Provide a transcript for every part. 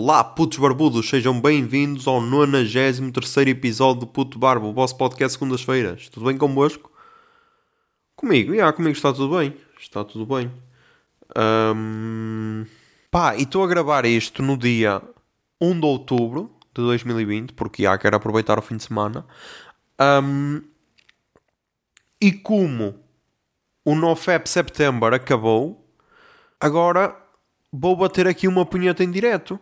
Olá, putos barbudos, sejam bem-vindos ao 93 episódio do Puto Barbo, o vosso podcast segundas-feiras. Tudo bem convosco? Comigo, já, comigo está tudo bem. Está tudo bem. Um... Pá, e estou a gravar isto no dia 1 de outubro de 2020, porque já quero aproveitar o fim de semana. Um... E como o NoFap September acabou, agora vou bater aqui uma punheta em direto.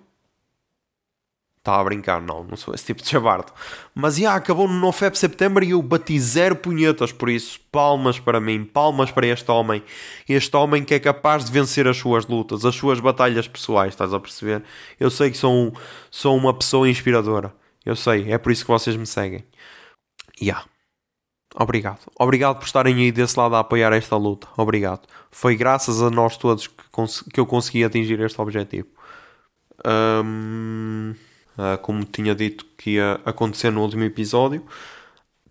Estava a brincar, não, não sou esse tipo de chabardo. Mas já acabou no NoFap September e eu bati zero punhetas, por isso, palmas para mim, palmas para este homem. Este homem que é capaz de vencer as suas lutas, as suas batalhas pessoais, estás a perceber? Eu sei que sou, sou uma pessoa inspiradora. Eu sei, é por isso que vocês me seguem. Ya. Yeah. Obrigado. Obrigado por estarem aí desse lado a apoiar esta luta. Obrigado. Foi graças a nós todos que, que eu consegui atingir este objetivo. Um... Uh, como tinha dito que ia acontecer no último episódio.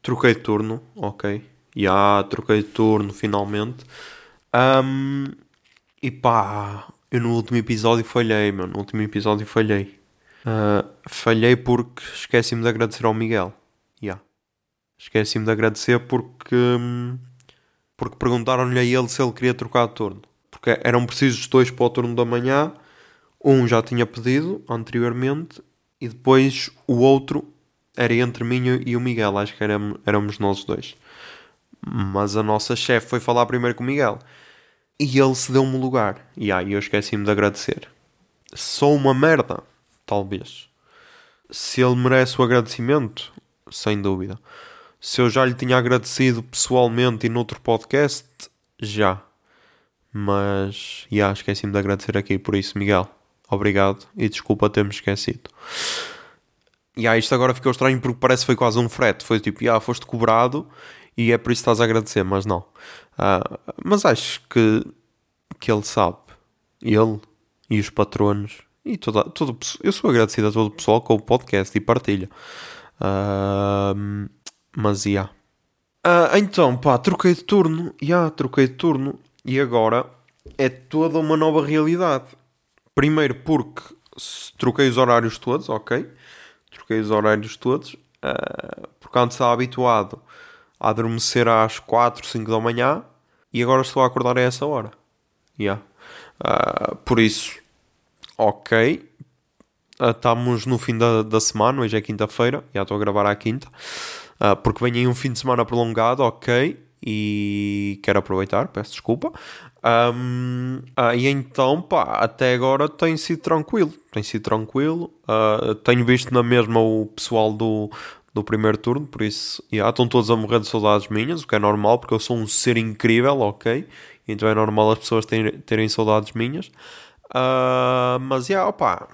Troquei de turno, ok. Já yeah, troquei de turno finalmente. Um, e pá, eu no último episódio falhei, meu. No último episódio falhei. Uh, falhei porque esqueci-me de agradecer ao Miguel. Yeah. Esqueci-me de agradecer porque. Porque perguntaram-lhe a ele se ele queria trocar de turno. Porque eram precisos dois para o turno da manhã. Um já tinha pedido anteriormente e depois o outro era entre mim e o Miguel, acho que éramos, éramos nós dois. Mas a nossa chefe foi falar primeiro com o Miguel e ele se deu-me lugar. E aí eu esqueci-me de agradecer. Sou uma merda, talvez. Se ele merece o agradecimento, sem dúvida. Se eu já lhe tinha agradecido pessoalmente e noutro podcast, já. Mas, já, esqueci-me de agradecer aqui, por isso, Miguel. Obrigado e desculpa ter-me esquecido. E aí, isto agora ficou estranho porque parece que foi quase um frete. Foi tipo, ah, foste cobrado e é por isso que estás a agradecer, mas não. Uh, mas acho que, que ele sabe. Ele e os patronos e toda, todo, eu sou agradecido a todo o pessoal com o podcast e partilha. Uh, mas. Yeah. Uh, então, pá, troquei de turno. Já, yeah, troquei de turno. E agora é toda uma nova realidade. Primeiro porque troquei os horários todos, ok? Troquei os horários todos. Uh, porque antes estava habituado a adormecer às 4, 5 da manhã e agora estou a acordar a essa hora. Yeah. Uh, por isso, ok. Uh, estamos no fim da, da semana, hoje é quinta-feira, já estou a gravar à quinta. Uh, porque vem aí um fim de semana prolongado, ok. E quero aproveitar, peço desculpa. Um, uh, e então, pá, até agora tem sido tranquilo. Tem sido tranquilo. Uh, tenho visto na mesma o pessoal do, do primeiro turno, por isso, yeah, estão todos a morrer de saudades minhas, o que é normal, porque eu sou um ser incrível, ok? Então é normal as pessoas terem, terem saudades minhas. Uh, mas, yeah, opá.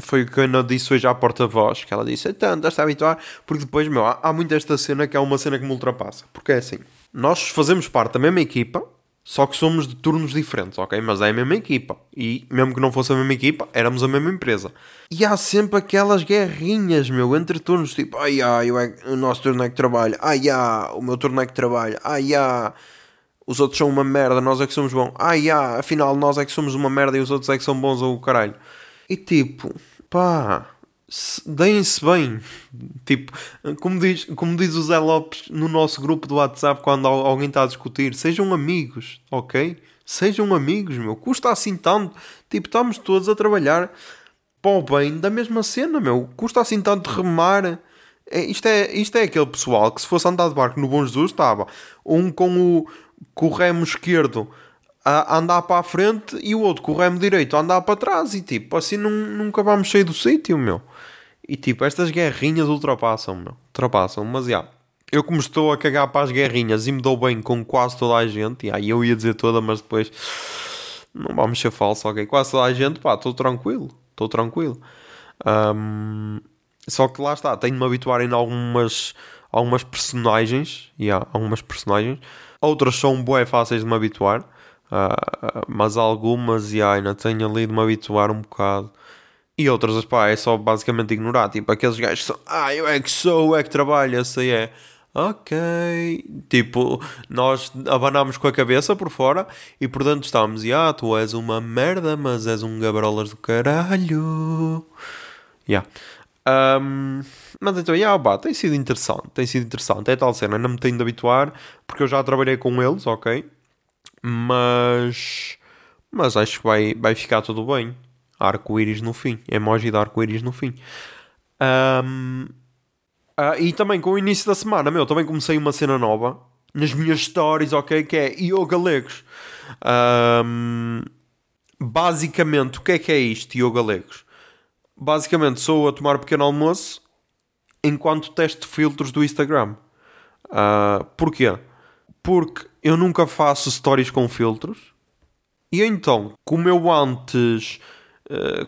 foi o que a Ana disse hoje à porta-voz, que ela disse, então, estás a habituar, porque depois, meu, há, há muito esta cena que é uma cena que me ultrapassa, porque é assim, nós fazemos parte da mesma equipa, só que somos de turnos diferentes, ok? Mas é a mesma equipa. E mesmo que não fosse a mesma equipa, éramos a mesma empresa. E há sempre aquelas guerrinhas, meu, entre turnos, tipo, ai, ai, é, o nosso turno é que trabalha, ai, ai, o meu turno é que trabalha, ai, ai, os outros são uma merda, nós é que somos bons, ai, ai, afinal nós é que somos uma merda e os outros é que são bons ou o caralho. E tipo, pá, deem-se bem. Tipo, como diz, como diz o Zé Lopes no nosso grupo do WhatsApp quando alguém está a discutir, sejam amigos, ok? Sejam amigos, meu. Custa assim tanto. Tipo, estamos todos a trabalhar para o bem da mesma cena, meu. Custa assim tanto remar. É, isto, é, isto é aquele pessoal que se fosse andar de barco no Bom Jesus estava um com o, com o remo esquerdo a andar para a frente e o outro com o remo direito a andar para trás e tipo, assim nunca vamos sair do sítio, meu. E tipo, estas guerrinhas ultrapassam. Ultrapassam, mas já. Yeah, eu como estou a cagar para as guerrinhas e me dou bem com quase toda a gente, e aí eu ia dizer toda, mas depois não vamos ser falso, ok? Quase toda a gente, pá, estou tranquilo, estou tranquilo. Um, só que lá está, tenho de me habituar em algumas, algumas personagens, yeah, algumas personagens. Outras são bué fáceis de me habituar, uh, mas algumas, yeah, ainda tenho ali de me habituar um bocado. E outras, pá, é só basicamente ignorar. Tipo, aqueles gajos que são, ah, eu é que sou, eu é que trabalho, essa é. ok. Tipo, nós abanámos com a cabeça por fora e por dentro estávamos, ah, tu és uma merda, mas és um gabrolas do caralho. Yeah. Um, mas então, yeah, pá, tem sido interessante, tem sido interessante. É tal cena, não me tenho de habituar, porque eu já trabalhei com eles, ok? Mas, mas acho que vai, vai ficar tudo bem. Arco-íris no fim, emoji de arco-íris no fim. Um, Uh, e também com o início da semana, meu, também comecei uma cena nova nas minhas stories, ok? Que é Yoga Legos. Um, basicamente, o que é que é isto, Yoga Legos? Basicamente, sou a tomar pequeno almoço enquanto testo filtros do Instagram. Uh, porquê? Porque eu nunca faço stories com filtros. E então, como eu antes,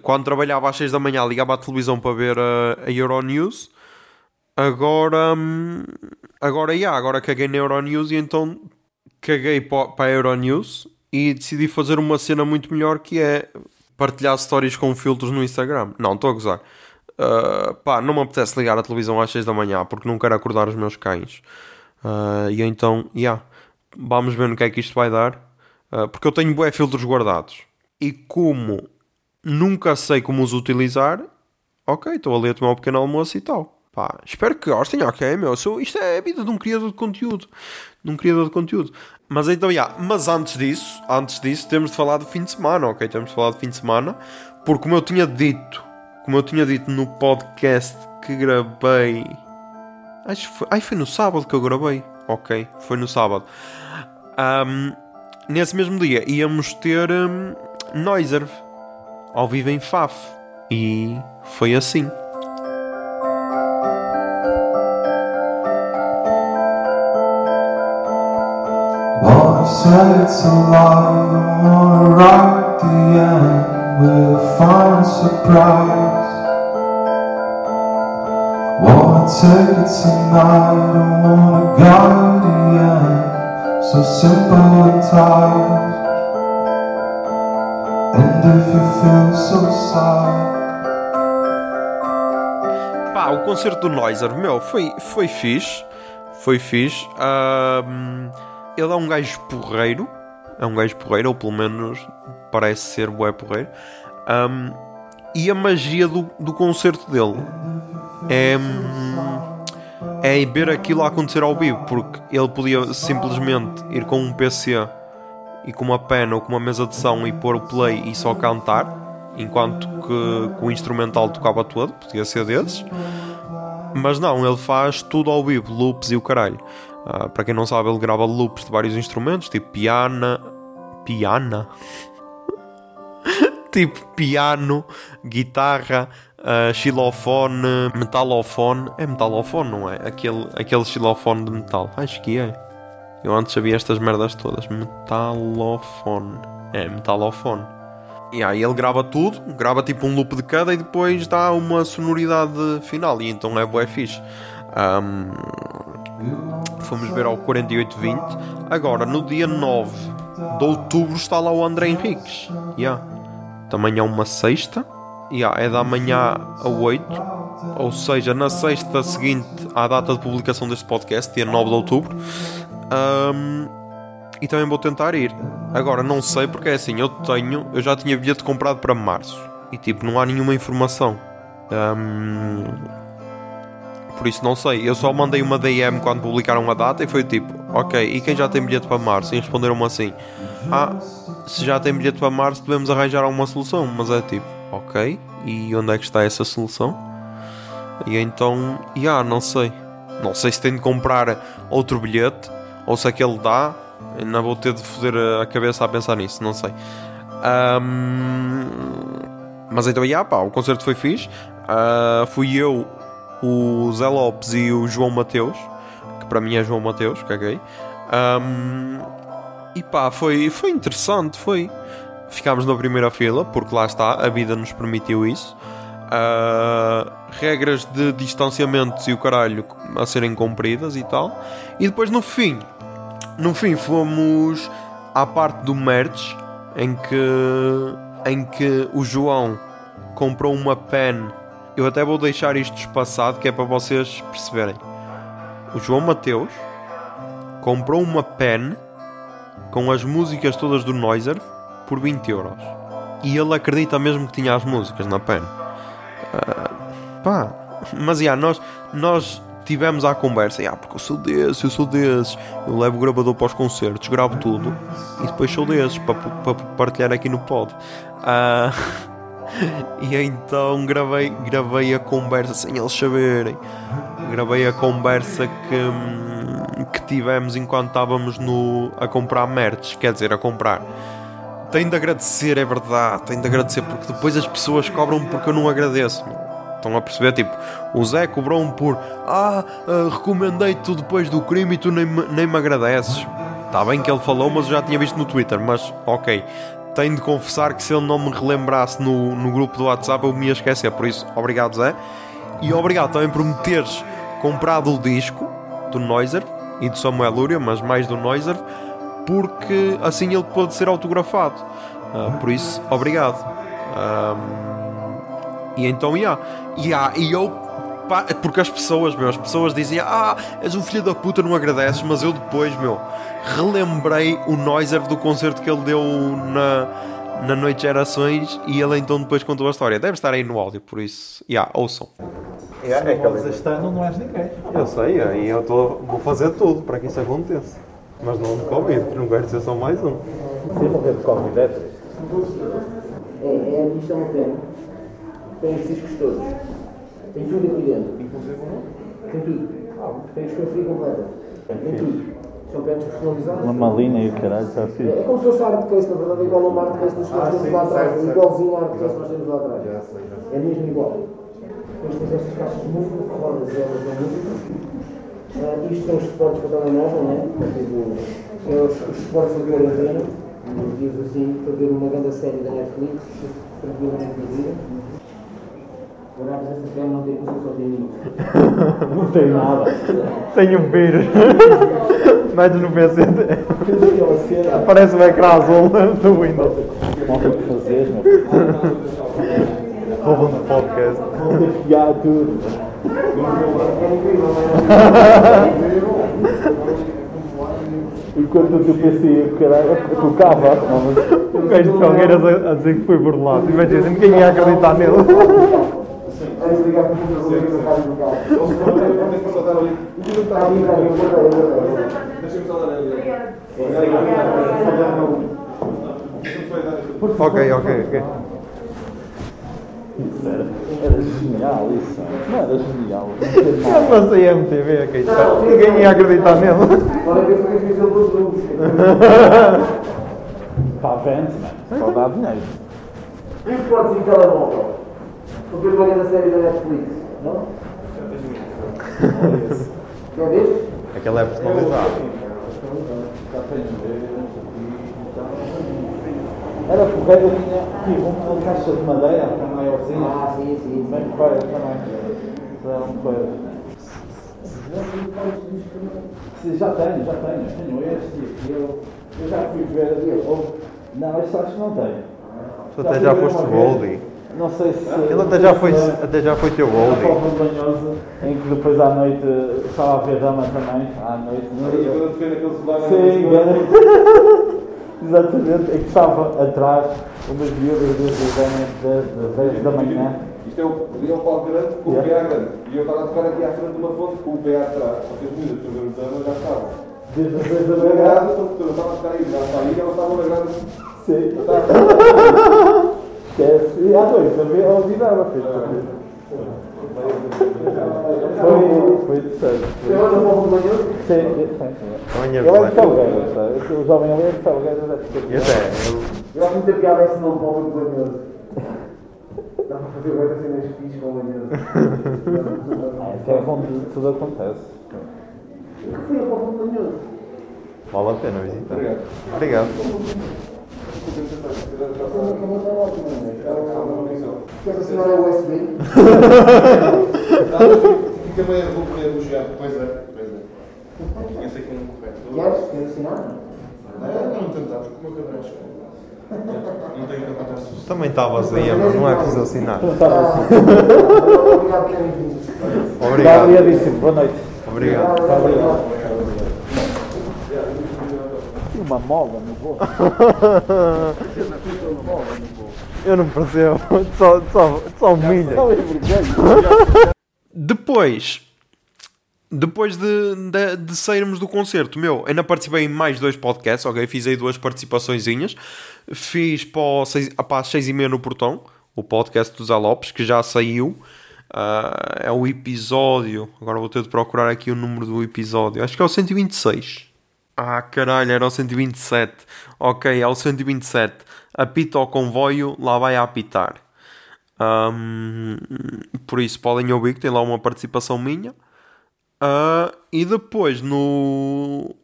quando trabalhava às 6 da manhã, ligava à televisão para ver a, a Euronews Agora, hum, agora, yeah, agora caguei na Euronews e então caguei para a Euronews e decidi fazer uma cena muito melhor que é partilhar stories com filtros no Instagram. Não, estou a gozar. Uh, pá, não me apetece ligar a televisão às 6 da manhã porque não quero acordar os meus cães. Uh, e então, yeah, vamos ver no que é que isto vai dar. Uh, porque eu tenho bué filtros guardados. E como nunca sei como os utilizar, ok, estou ali a tomar um pequeno almoço e tal. Pá, espero que gostem, ok, meu. Sou, isto é a vida de um criador de conteúdo. De um criador de conteúdo. Mas então. Yeah, mas antes disso, antes disso, temos de falar do fim de semana, ok? Temos de falar do fim de semana. Porque como eu tinha dito, como eu tinha dito no podcast que gravei. Acho que foi. Ai, foi no sábado que eu gravei. Ok, foi no sábado. Um, nesse mesmo dia íamos ter um, ao vivo em Faf. E foi assim. said it's a lie, don't wanna write the end with a fine surprise. Wanna take it tonight, don't wanna guide the end, so simple and tight. If you feel so sad. Pá, o concerto do Noiser, meu, foi, foi fixe. Foi fixe. Um, ele é um gajo porreiro. É um gajo porreiro, ou pelo menos parece ser bué porreiro. Um, e a magia do, do concerto dele é, é ver aquilo a acontecer ao vivo, porque ele podia simplesmente ir com um PC e com uma pena ou com uma mesa de som e pôr o play e só cantar, enquanto que, o instrumental tocava todo, podia ser desses. Mas não, ele faz tudo ao vivo, loops e o caralho. Uh, para quem não sabe, ele grava loops de vários instrumentos, tipo piano. Piana? tipo piano, guitarra, uh, xilofone, metalofone. É metalofone, não é? Aquele, aquele xilofone de metal. Acho que é. Eu antes sabia estas merdas todas. Metalofone. É, metalofone. E aí ele grava tudo, grava tipo um loop de cada e depois dá uma sonoridade final. E então é bué fixe. Um, fomos ver ao 4820. Agora, no dia 9 de outubro, está lá o André Henriques. Yeah. Também é uma sexta. Yeah, é da manhã a 8. Ou seja, na sexta seguinte à data de publicação deste podcast, dia 9 de outubro. Um, e também vou tentar ir. Agora, não sei porque é assim, eu tenho, eu já tinha bilhete comprado para março. E tipo, não há nenhuma informação. Um, por isso não sei. Eu só mandei uma DM quando publicaram a data e foi tipo, ok, e quem já tem bilhete para março? E responderam-me assim: Ah, se já tem bilhete para março, devemos arranjar alguma solução. Mas é tipo, ok, e onde é que está essa solução? E então, já, yeah, não sei. Não sei se tenho de comprar outro bilhete ou se aquele dá. Ainda vou ter de foder a cabeça a pensar nisso, não sei. Um, mas então, yeah, pá, o concerto foi fixe. Uh, fui eu o Zé Lopes e o João Mateus, que para mim é João Mateus, caguei. Um, e pá, foi, foi interessante, foi. Ficámos na primeira fila, porque lá está, a vida nos permitiu isso. Uh, regras de distanciamentos e o caralho a serem cumpridas e tal. E depois no fim, no fim fomos à parte do merch em que, em que o João comprou uma pen eu até vou deixar isto espaçado que é para vocês perceberem. o João Mateus comprou uma pen com as músicas todas do Noiser por 20 euros. E ele acredita mesmo que tinha as músicas na pen. Ah, pá, mas já, nós, nós tivemos a conversa, ah, porque eu sou desses, eu sou desses, eu levo o gravador para os concertos, gravo tudo e depois sou desses para, para partilhar aqui no pod. Ah, e então gravei, gravei a conversa sem eles saberem. Gravei a conversa que, que tivemos enquanto estávamos no, a comprar merch, quer dizer, a comprar. Tenho de agradecer, é verdade, tenho de agradecer porque depois as pessoas cobram porque eu não agradeço. Estão a perceber? Tipo, o Zé cobrou-me por Ah, uh, recomendei-te depois do crime e tu nem, nem me agradeces. Está bem que ele falou, mas eu já tinha visto no Twitter. Mas, ok, tenho de confessar que se ele não me relembrasse no, no grupo do WhatsApp, eu me ia esquecer. Por isso, obrigado, Zé. E obrigado também por me teres comprado o disco do Noiser e do Samuel Lúria, mas mais do Noiser, porque assim ele pode ser autografado. Ah, por isso, obrigado. Ahm, e então, yeah. Yeah, e eu. pá, porque as pessoas, meu, as pessoas dizem Ah, és um filho da puta, não agradeces, mas eu depois, meu, relembrei o Noiser do concerto que ele deu na, na Noite de Gerações e ele então depois contou a história. Deve estar aí no áudio, por isso, yeah, ouçam. Se não podes este ano, não és ninguém. Eu sei, e eu tô, vou fazer tudo para que isso aconteça. Mas não de Covid, não quero ser só mais um. Se morrer de Covid, é triste. É, é, isto é uma pena. Tem os discos todos. Tem tudo aqui dentro. Tem tudo. Tem discografia completa. Tem tudo. São penas personalizadas. Uma malina e o caralho, já fiz. É como se fosse a arte case, na verdade, é igual ao arte case que nós temos lá atrás. É igualzinho ao arte case que nós temos lá atrás. É mesmo igual. Depois temos estas caixas de música, rodas elas da música. Ah, isto são os suportes para telemóvel, né? Tipo, é os, os suportes da quarentena. Diz assim, para ver uma grande série da Netflix, tranquilamente vivida. Horários essa pena não tem custo, só tem minutos. Não tem nada. Tenho um vírus. Metes no PC. Aquela cena. Aparece o ecrã azul do Windows. Tem o que fazer, meu. Roubam do podcast. Vão ter que fiar tudo. Enquanto o teu PC, caralho, tocava. O gajo de Felgueiras a, a dizer que foi burlado. Imagina, ninguém ia acreditar nele. Antes de ligar para o computador, eu vou casa do carro. Está ali, está ali, eu vou dar, eu vou dar. ok, ok, ok. Isso era, era genial, isso. Não era genial. Não. Eu passei a MTV, ok. Ninguém ia acreditar nele. Olha, eu fui fiz ele dos. Para a vente, mano. Só dá dinheiro. E os portos de telemóvel? Porque eu paguei a série da Netflix, não? Quer ver? Aquela é personalizada. Já tenho Era porreiro, eu tinha tive uma caixa de madeira, que é maiorzinha. Ah, sim, sim. Bem porreiro também. Era um coisa. Sim, já tenho, já tenho. Tenho este e aqui. Eu, eu já fui ver ali. Não, este acho que não tenho. Tu até já foste Goldie. Não sei se. Ele até já foi, até já foi teu A Goldie. Copa Banhosa, em que depois à noite estava a ver dama também. À noite. Sim, era. Exatamente, é que estava atrás umas miúdas desde as damas das 10 da manhã. Isto é o, é um palco grande com o PA grande. E eu estava a tocar aqui à frente de uma fonte com o PA atrás. Porque as meninas que eu o já estavam. Desde as 10 da manhã. eu estava a tocar aí, já está aí, elas estavam na grade. Sim. Esquece. E à noite, a ver, a ouvir dava, fez. Foi, foi interessante. Sim, sim, Ele é de vai. Salgueiro, sabe? O jovem ali é de Salgueiro. deve E até, ele- Eu acho muito piada esse nome povo do manhoso. Dá para fazer várias cenas fixas com o manhoso. Ah, isso é onde tudo acontece. O que foi a povo do manhoso? vale a pena visitar. Obrigado. Obrigado. Como está ótimo, né? Quer assinar a USB? Fica meio vou poder elogiar. Pois é, pois é. Tinha aqui um correto. Queres? Queres assinar? Não, não tentamos, como é que eu acho? Não tenho que. Também está vazia, mas não é preciso assinar. Não estava assim. Obrigado por terem vindo. Obrigado. Obrigadíssimo. Boa noite. Obrigado. Tem uma mola Eu não percebo. Só, só, só humilha. Depois, depois de, de, de sairmos do concerto, meu, ainda participei em mais dois podcasts, ok? Fiz aí duas participaçõezinhas. Fiz para, o seis, para as seis e meia no Portão, o podcast do Zé Lopes, que já saiu. Uh, é o episódio. Agora vou ter de procurar aqui o número do episódio. Acho que é o 126. Ah, caralho, era o 127. Ok, é o 127. Apita o comboio, lá vai a apitar. Um, por isso podem ouvir que tem lá uma participação minha. Uh, e depois no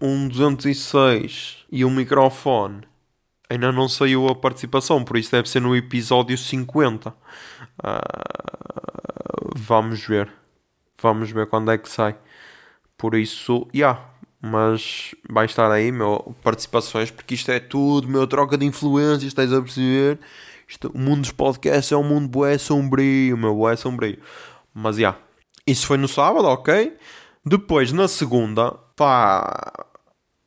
1.206 e um microfone ainda não saiu a participação, por isso deve ser no episódio 50. Uh, vamos ver. Vamos ver quando é que sai. Por isso, já. Yeah, mas vai estar aí, meu, participações, porque isto é tudo, meu, troca de influências, estás a perceber? Isto, o mundo dos podcasts é um mundo bué sombrio, meu, bué sombrio. Mas, já. Yeah, isso foi no sábado, ok? Depois, na segunda, pá,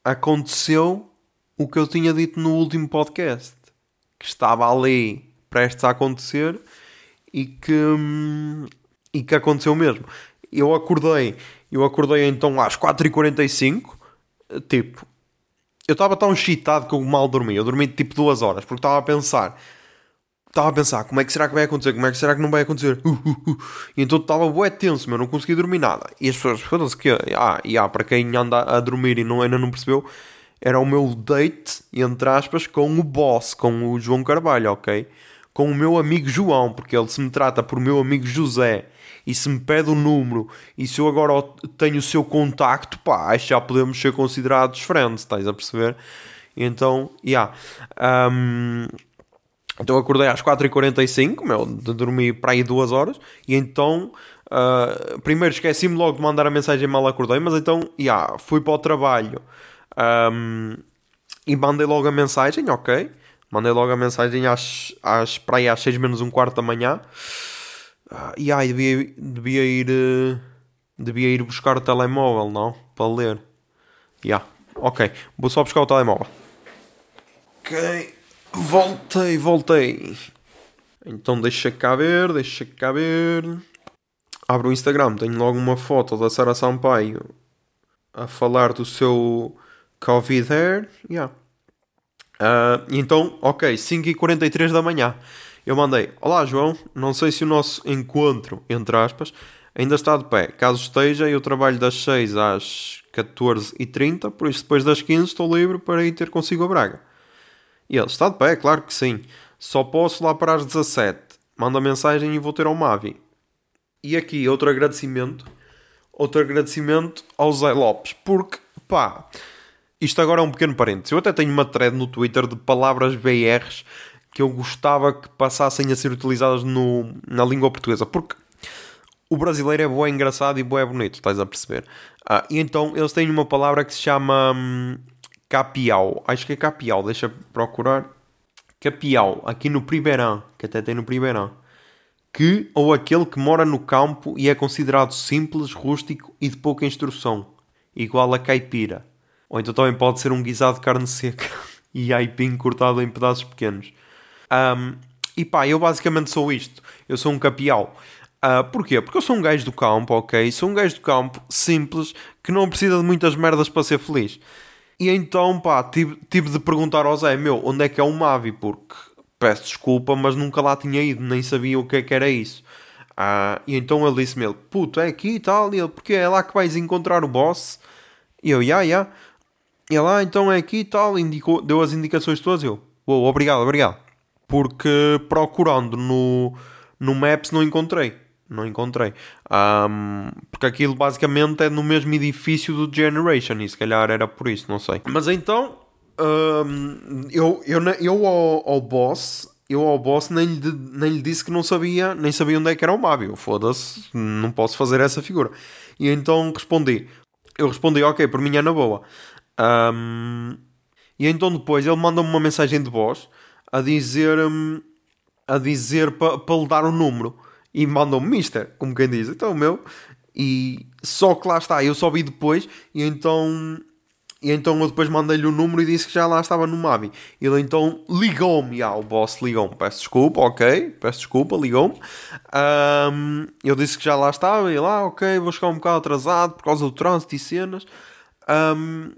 aconteceu o que eu tinha dito no último podcast. Que estava ali prestes a acontecer e que, hum, e que aconteceu mesmo. Eu acordei, eu acordei então às 4h45, tipo, eu estava tão excitado que eu mal dormi. Eu dormi tipo duas horas, porque estava a pensar estava a pensar, como é que será que vai acontecer? Como é que será que não vai acontecer? Uh, uh, uh. E então estava bué tenso, meu, não conseguia dormir nada. E as pessoas, foda-se que, ah, yeah, para quem anda a dormir e não, ainda não percebeu, era o meu date, entre aspas, com o boss, com o João Carvalho, ok? Com o meu amigo João, porque ele se me trata por meu amigo José e se me pede o número e se eu agora tenho o seu contacto, pá, acho que já podemos ser considerados friends, estás a perceber? Então, já. Yeah. Um, então acordei às 4h45, meu, de dormir para aí duas horas, e então, uh, primeiro esqueci-me logo de mandar a mensagem mal acordei, mas então, yeah, fui para o trabalho um, e mandei logo a mensagem, ok, mandei logo a mensagem às, às, para aí às 6 menos um quarto da manhã, uh, e aí devia, devia ir, uh, devia ir buscar o telemóvel, não, para ler, já, yeah. ok, vou só buscar o telemóvel. Ok. Voltei, voltei. Então deixa cá ver, deixa cá ver. Abro o Instagram, tenho logo uma foto da Sara Sampaio a falar do seu Covid Hair. Yeah. Uh, então, ok, 5h43 da manhã. Eu mandei: Olá João, não sei se o nosso encontro, entre aspas, ainda está de pé. Caso esteja, eu trabalho das 6 às 14h30, por isso depois das 15 estou livre para ir ter consigo a Braga. E ele, está de pé, claro que sim. Só posso lá para as 17. Manda mensagem e vou ter ao Mavi. E aqui outro agradecimento. Outro agradecimento ao Zé Lopes. Porque, pá, isto agora é um pequeno parênteses. Eu até tenho uma thread no Twitter de palavras BRs que eu gostava que passassem a ser utilizadas no, na língua portuguesa. Porque o brasileiro é boé engraçado e boé bonito, estás a perceber? Ah, e então eles têm uma palavra que se chama... Hum, Capial. Acho que é Capial, deixa procurar. Capial, aqui no Primeirão, que até tem no Primeirão. Que ou aquele que mora no campo e é considerado simples, rústico e de pouca instrução, igual a caipira. Ou então também pode ser um guisado de carne seca e aipim cortado em pedaços pequenos. Um, e pá, eu basicamente sou isto. Eu sou um capial. Uh, porquê? Porque eu sou um gajo do campo, ok? Sou um gajo do campo simples que não precisa de muitas merdas para ser feliz. E então, pá, tive, tive de perguntar ao Zé, meu, onde é que é o Mavi? Porque peço desculpa, mas nunca lá tinha ido, nem sabia o que é que era isso. Ah, e então ele disse-me, puto, é aqui e tal, e ele, porque é lá que vais encontrar o boss? E eu, ya, yeah, ya. E ele, ah, então é aqui e tal, indicou, deu as indicações todas, eu, uou, obrigado, obrigado. Porque procurando no, no Maps não encontrei não encontrei. Um, porque aquilo basicamente é no mesmo edifício do Generation e se calhar era por isso, não sei. Mas então, um, eu, eu, eu ao, ao boss, eu ao boss nem lhe, nem lhe disse que não sabia, nem sabia onde é que era o Mabio. Foda-se, não posso fazer essa figura. E então respondi. Eu respondi, ok, por mim é na boa. Um, e então depois ele manda-me uma mensagem de voz a dizer, a dizer para pa lhe dar o um número e mandam-me Mister, como quem diz. Então o meu. E só que lá está, eu só vi depois e então e então eu depois mandei-lhe o número e disse que já lá estava no Mavi. Ele então ligou-me, ah, o boss ligou-me. Peço desculpa, ok, peço desculpa, ligou-me. Um, eu disse que já lá estava e lá, ok, vou chegar um bocado atrasado por causa do trânsito e cenas. Um,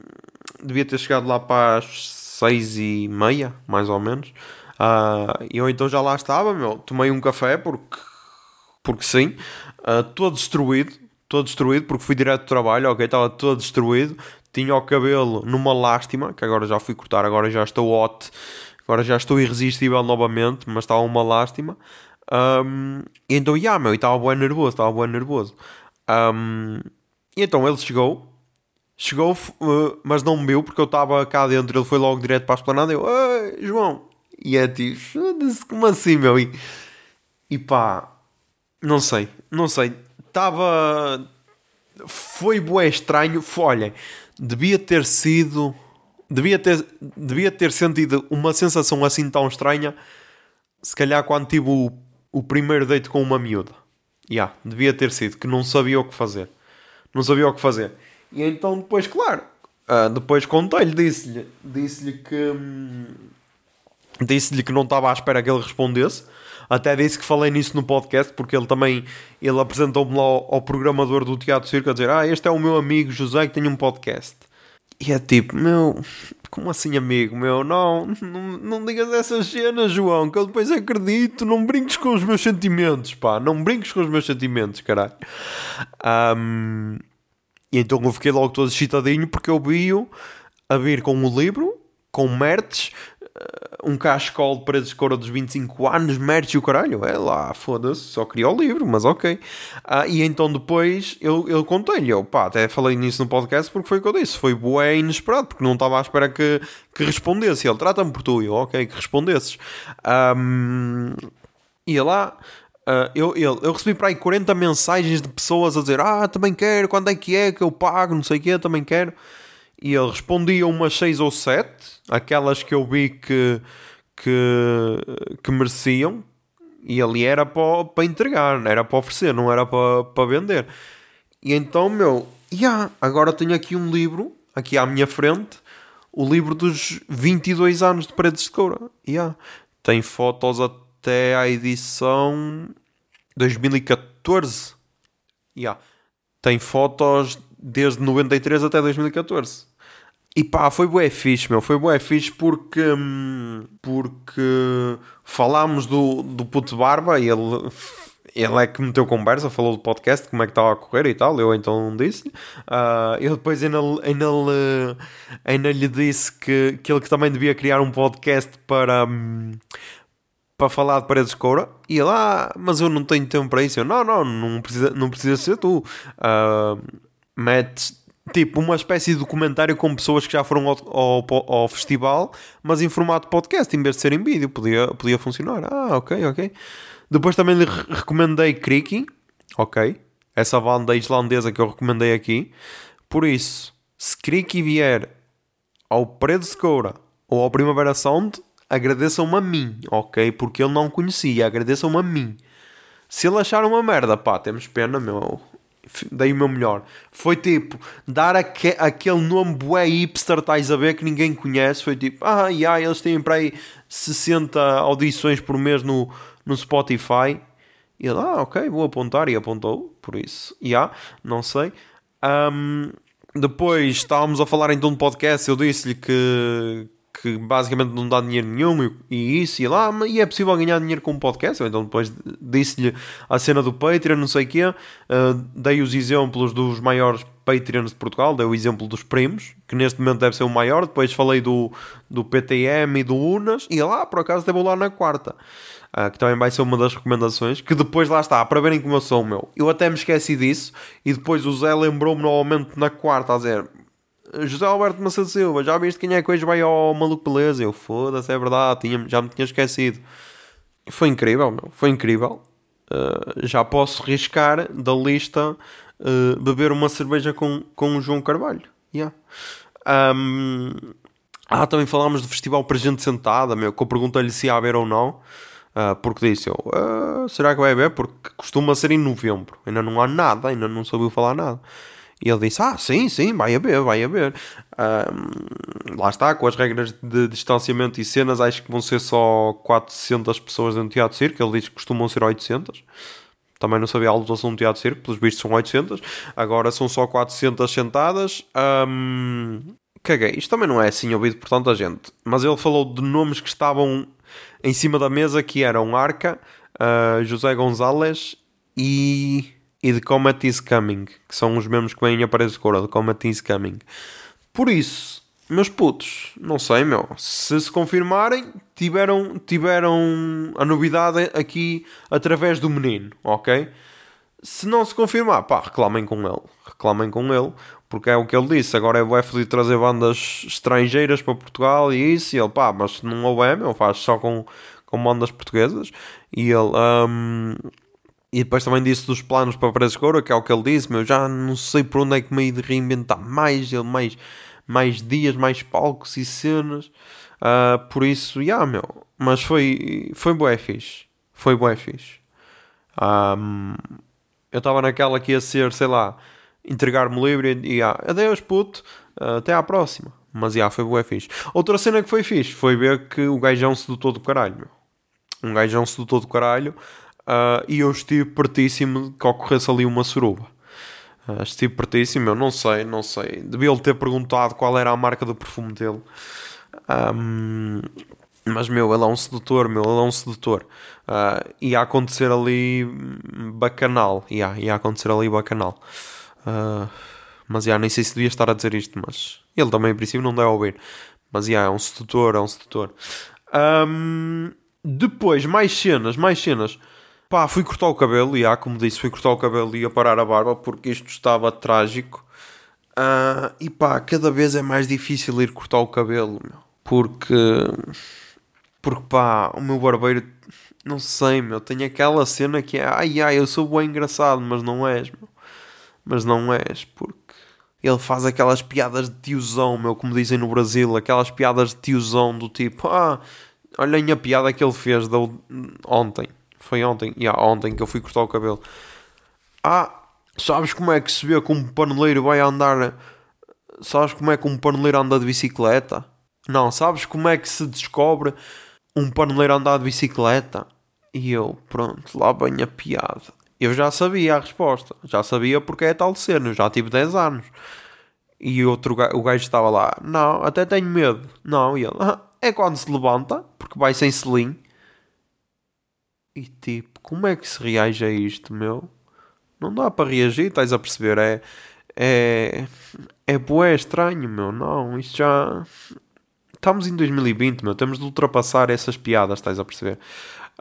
devia ter chegado lá para as seis e meia, mais ou menos. Uh, eu então já lá estava, meu. Tomei um café porque, porque sim, uh, todo destruído. Todo destruído porque fui direto do trabalho, ok, estava todo destruído tinha o cabelo numa lástima, que agora já fui cortar, agora já estou hot, agora já estou irresistível novamente, mas estava uma lástima. Um, então, yeah, meu, estava bem nervoso, estava bem nervoso. Um, e então ele chegou, chegou, uh, mas não me viu porque eu estava cá dentro. Ele foi logo direto para a esplanada. Eu, João, e é tipo, como assim, meu? E, e pá, não sei, não sei, estava. Foi bué estranho. Foi, olhem, devia ter sido. Devia ter, devia ter sentido uma sensação assim tão estranha. Se calhar quando tive o, o primeiro date com uma miúda. Yeah, devia ter sido, que não sabia o que fazer. Não sabia o que fazer. E então depois, claro, uh, depois contei-lhe, disse-lhe disse que. Hum, disse-lhe que não estava à espera que ele respondesse. Até disse que falei nisso no podcast, porque ele também ele apresentou-me lá ao, ao, programador do Teatro Circo a dizer: Ah, este é o meu amigo José que tem um podcast. E é tipo, meu, como assim amigo meu? Não, não, não digas essas cenas, João, que eu depois acredito. Não brinques com os meus sentimentos, pá. Não brinques com os meus sentimentos, caralho. Um, e então eu fiquei logo todo excitadinho porque eu vi-o a vir com o livro, com mertes, um cascol de paredes de cor dos 25 anos, merch e o caralho, é lá, foda-se, só queria o livro, mas ok. Ah, e então depois eu, eu contei-lhe, eu pá, até falei nisso no podcast porque foi o que eu disse, foi bué inesperado, porque não estava à espera que, que respondesse. Ele trata-me por tu, eu, ok, que respondesses. Um, ia lá. Uh, eu, eu, eu recebi para aí 40 mensagens de pessoas a dizer: Ah, também quero, quando é que é que eu pago, não sei o quê, também quero e ele respondia umas 6 ou 7, aquelas que eu vi que, que, que mereciam, e ali era para, para entregar, era para oferecer, não era para, para vender. E então, meu, yeah, agora tenho aqui um livro, aqui à minha frente, o livro dos 22 anos de Paredes de Coura. Yeah. Tem fotos até à edição 2014. Yeah. Tem fotos desde 93 até 2014. E pá, foi bué fixe, meu. Foi bué fixe porque... Hum, porque falámos do, do puto Barba e ele... Ele é que meteu conversa, falou do podcast, como é que estava a correr e tal. Eu então disse. Uh, eu depois ainda, ainda, lhe, ainda lhe disse que, que ele que também devia criar um podcast para, hum, para falar de paredes de coura. E ele, ah, mas eu não tenho tempo para isso. Eu, não, não, não precisa, não precisa ser tu. Uh, metes tipo uma espécie de documentário com pessoas que já foram ao, ao, ao, festival, mas em formato podcast, em vez de ser em vídeo, podia, podia funcionar. Ah, ok, ok. Depois também lhe recomendei Creaky, ok? Essa banda islandesa que eu recomendei aqui. Por isso, se Creaky vier ao Paredes de Coura ou ao Primavera Sound, agradeçam-me a mim, ok? Porque ele não conhecia, agradeçam-me a mim. Se ele achar uma merda, pá, temos pena, meu dei o meu melhor. Foi tipo, dar aque, aquele nome bué hipster, estás a ver, que ninguém conhece. Foi tipo, ah, yeah, eles têm para aí 60 audições por mês no, no Spotify. E ele, ah, ok, vou apontar. E apontou, por isso, yeah, não sei. Um, depois estávamos a falar então de podcast. Eu disse-lhe que, que basicamente não dá dinheiro nenhum e isso e lá, e é possível ganhar dinheiro com um podcast. Então depois disse-lhe a cena do Patreon, não sei o quê, uh, dei os exemplos dos maiores Patreons de Portugal, dei o exemplo dos primos, que neste momento deve ser o maior, depois falei do, do PTM e do Unas, e lá por acaso devo lá na quarta. Uh, que também vai ser uma das recomendações, que depois lá está, para verem como eu sou, meu. Eu até me esqueci disso, e depois o Zé lembrou-me novamente na quarta a dizer: José Alberto Macedo Silva, já viste quem é que hoje vai ao Maluco Beleza? Eu foda-se, é verdade, tinha, já me tinha esquecido. Foi incrível, meu, foi incrível. Uh, já posso riscar da lista uh, beber uma cerveja com, com o João Carvalho. Yeah. Um, ah, também falámos do festival para gente sentada, meu, que eu perguntei-lhe se ia haver ou não. Uh, porque disse eu, será que vai haver? Porque costuma ser em novembro, ainda não há nada, ainda não soube falar nada. E ele disse, ah, sim, sim, vai haver, vai haver. Uh, lá está, com as regras de distanciamento e cenas, acho que vão ser só 400 pessoas do Teatro Circo, ele diz que costumam ser 800. Também não sabia a lotação do Teatro Circo, pelos vistos são 800. Agora são só 400 sentadas. Um, caguei. Isto também não é assim ouvido por tanta gente. Mas ele falou de nomes que estavam em cima da mesa que eram Arca, uh, José Gonzalez e, e The Comet is Coming, que são os mesmos que vêm a Paredes de Cora, The Comet is Coming. Por isso, meus putos, não sei, meu, se se confirmarem, tiveram, tiveram a novidade aqui através do menino, ok? Se não se confirmar, pá, reclamem com ele, reclamem com ele, porque é o que ele disse, agora é o F de trazer bandas estrangeiras para Portugal e isso, e ele, pá, mas se não houver, meu, faz só com, com bandas portuguesas. E ele, um, e depois também disse dos planos para Paredes Coura, que é o que ele disse, meu, já não sei por onde é que me ia de reinventar mais, ele, mais, mais dias, mais palcos e cenas. Uh, por isso, já, yeah, meu, mas foi, foi bué fixe, foi bué fixe. Um, eu estava naquela que ia ser, sei lá, entregar-me livre e ah, adeus puto, uh, até à próxima. Mas já, foi bué fixe. Outra cena que foi fixe foi ver que o gajão sedutor do caralho, meu. Um gajão sedutor do caralho uh, e eu estive pertíssimo que ocorresse ali uma suruba. Uh, estive pertíssimo, eu não sei, não sei. Devia-lhe ter perguntado qual era a marca do perfume dele. Um, mas, meu, ele é um sedutor, meu, ele é um sedutor. Uh, ia acontecer ali bacanal. Ia, ia acontecer ali bacanal. Uh, mas já, nem sei se devia estar a dizer isto, mas ele também, em princípio, não deve ouvir. Mas já, é um sedutor, é um sedutor. Um, depois, mais cenas, mais cenas. Pá, fui cortar o cabelo, e como disse, fui cortar o cabelo e ia parar a barba porque isto estava trágico. Uh, e pá, cada vez é mais difícil ir cortar o cabelo, meu. Porque. Porque pá, o meu barbeiro, não sei, meu, tem aquela cena que é ai ai, eu sou bem engraçado, mas não és, meu mas não és, porque ele faz aquelas piadas de tiozão, meu, como dizem no Brasil, aquelas piadas de tiozão do tipo, ah, olhem a piada que ele fez ontem, foi ontem, yeah, ontem que eu fui cortar o cabelo. Ah, sabes como é que se vê que um paneleiro vai andar, sabes como é que um paneleiro anda de bicicleta? Não, sabes como é que se descobre um paneleiro andar de bicicleta? E eu, pronto, lá vem a piada. Eu já sabia a resposta. Já sabia porque é tal cena. Eu já tive 10 anos. E outro o gajo estava lá. Não, até tenho medo. Não, e ele. Ah, é quando se levanta, porque vai sem selim. E tipo, como é que se reage a isto, meu? Não dá para reagir, estás a perceber? É. É. É bué estranho, meu. Não, isto já. Estamos em 2020, meu. Temos de ultrapassar essas piadas, estás a perceber?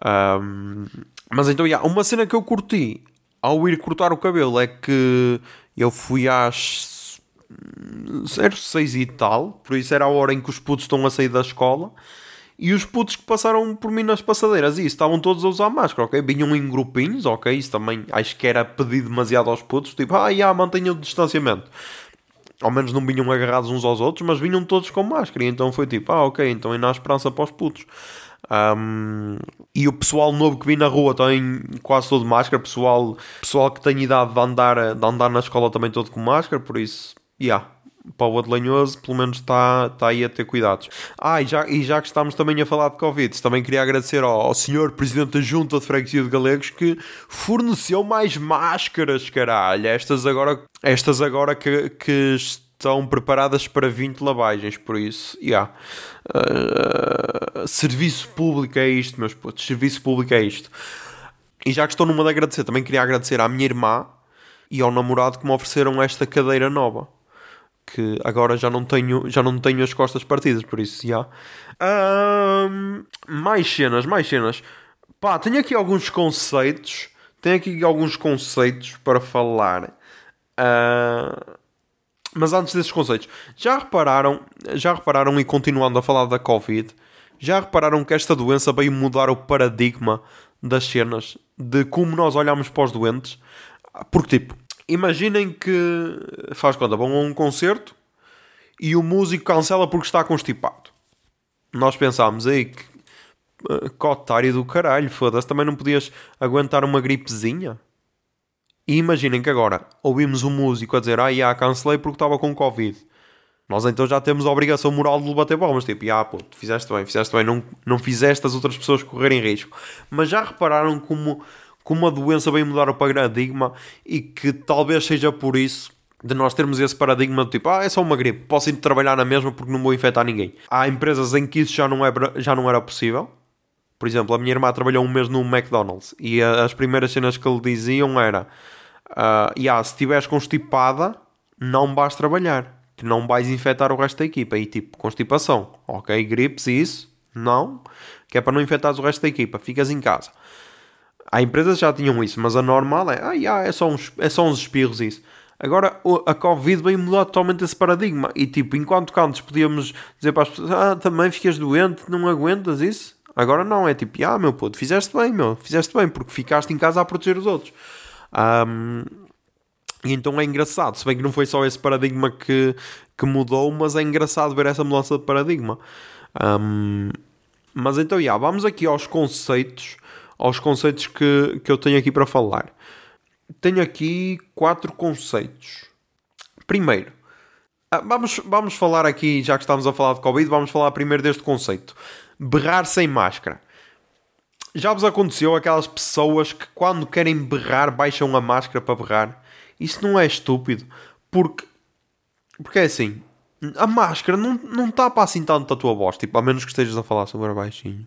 Um, mas então, yeah, uma cena que eu curti ao ir cortar o cabelo é que eu fui às 06 e tal, por isso era a hora em que os putos estão a sair da escola. E os putos que passaram por mim nas passadeiras, e isso, estavam todos a usar máscara, ok? Vinham em grupinhos, ok? Isso também acho que era pedir demasiado aos putos, tipo, ah, já, mantenham o distanciamento. Ao menos não vinham agarrados uns aos outros, mas vinham todos com máscara. E então foi tipo, ah, ok, então ainda há esperança para os putos. Um, e o pessoal novo que vi na rua tem quase todo máscara. Pessoal, pessoal que tem idade de andar, de andar na escola também todo com máscara. Por isso, yeah, para o Adelanhoso, pelo menos está, está aí a ter cuidados. Ah, e já, e já que estamos também a falar de Covid, também queria agradecer ao, ao senhor Presidente da Junta de Freguesia de Galegos que forneceu mais máscaras, caralho. Estas agora, estas agora que, que estão preparadas para 20 lavagens, por isso, yeah. Uh, serviço público é isto, meus putos, serviço público é isto. E já que estou numa de agradecer, também queria agradecer à minha irmã e ao namorado que me ofereceram esta cadeira nova. Que agora já não tenho, já não tenho as costas partidas, por isso, já. Uh, mais cenas, mais cenas. Pá, tenho aqui alguns conceitos. Tenho aqui alguns conceitos para falar. Uh, mas antes desses conceitos, já repararam, já repararam e continuando a falar da Covid, já repararam que esta doença veio mudar o paradigma das cenas, de como nós olhamos para os doentes? Porque, tipo, imaginem que faz conta, vão a um concerto e o músico cancela porque está constipado. Nós pensámos aí que uh, cotário do caralho, foda-se. Também não podias aguentar uma gripezinha? E imaginem que agora ouvimos um músico a dizer, ah, já, cancelei porque estava com Covid. Nós então já temos a obrigação moral de lhe bater palmas. Tipo, ah, pô, fizeste bem, fizeste bem, não, não fizeste as outras pessoas correrem risco. Mas já repararam como, como a doença vem mudar o paradigma e que talvez seja por isso de nós termos esse paradigma do tipo, ah, é só uma gripe, posso ir trabalhar na mesma porque não vou infectar ninguém. Há empresas em que isso já não, é, já não era possível. Por exemplo, a minha irmã trabalhou um mês no McDonald's e as primeiras cenas que lhe diziam era uh, yeah, se estiveres constipada, não vais trabalhar que não vais infectar o resto da equipa. E tipo, constipação, ok, gripes e isso, não, que é para não infectar o resto da equipa, ficas em casa. Há empresas que já tinham isso, mas a normal é, ah, yeah, é, só uns, é só uns espirros isso. Agora a Covid veio mudar totalmente esse paradigma. E tipo, enquanto que antes podíamos dizer para as pessoas, ah, também ficas doente, não aguentas isso. Agora não, é tipo, ah, meu puto, fizeste bem, meu, fizeste bem, porque ficaste em casa a proteger os outros. Um, e então é engraçado, se bem que não foi só esse paradigma que, que mudou, mas é engraçado ver essa mudança de paradigma. Um, mas então, yeah, vamos aqui aos conceitos, aos conceitos que, que eu tenho aqui para falar. Tenho aqui quatro conceitos. Primeiro, ah, vamos, vamos falar aqui, já que estamos a falar de Covid, vamos falar primeiro deste conceito. Berrar sem máscara. Já vos aconteceu aquelas pessoas que quando querem berrar baixam a máscara para berrar? Isso não é estúpido. Porque, porque é assim, a máscara não, não tapa assim tanto a tua voz. Tipo, a menos que estejas a falar super baixinho.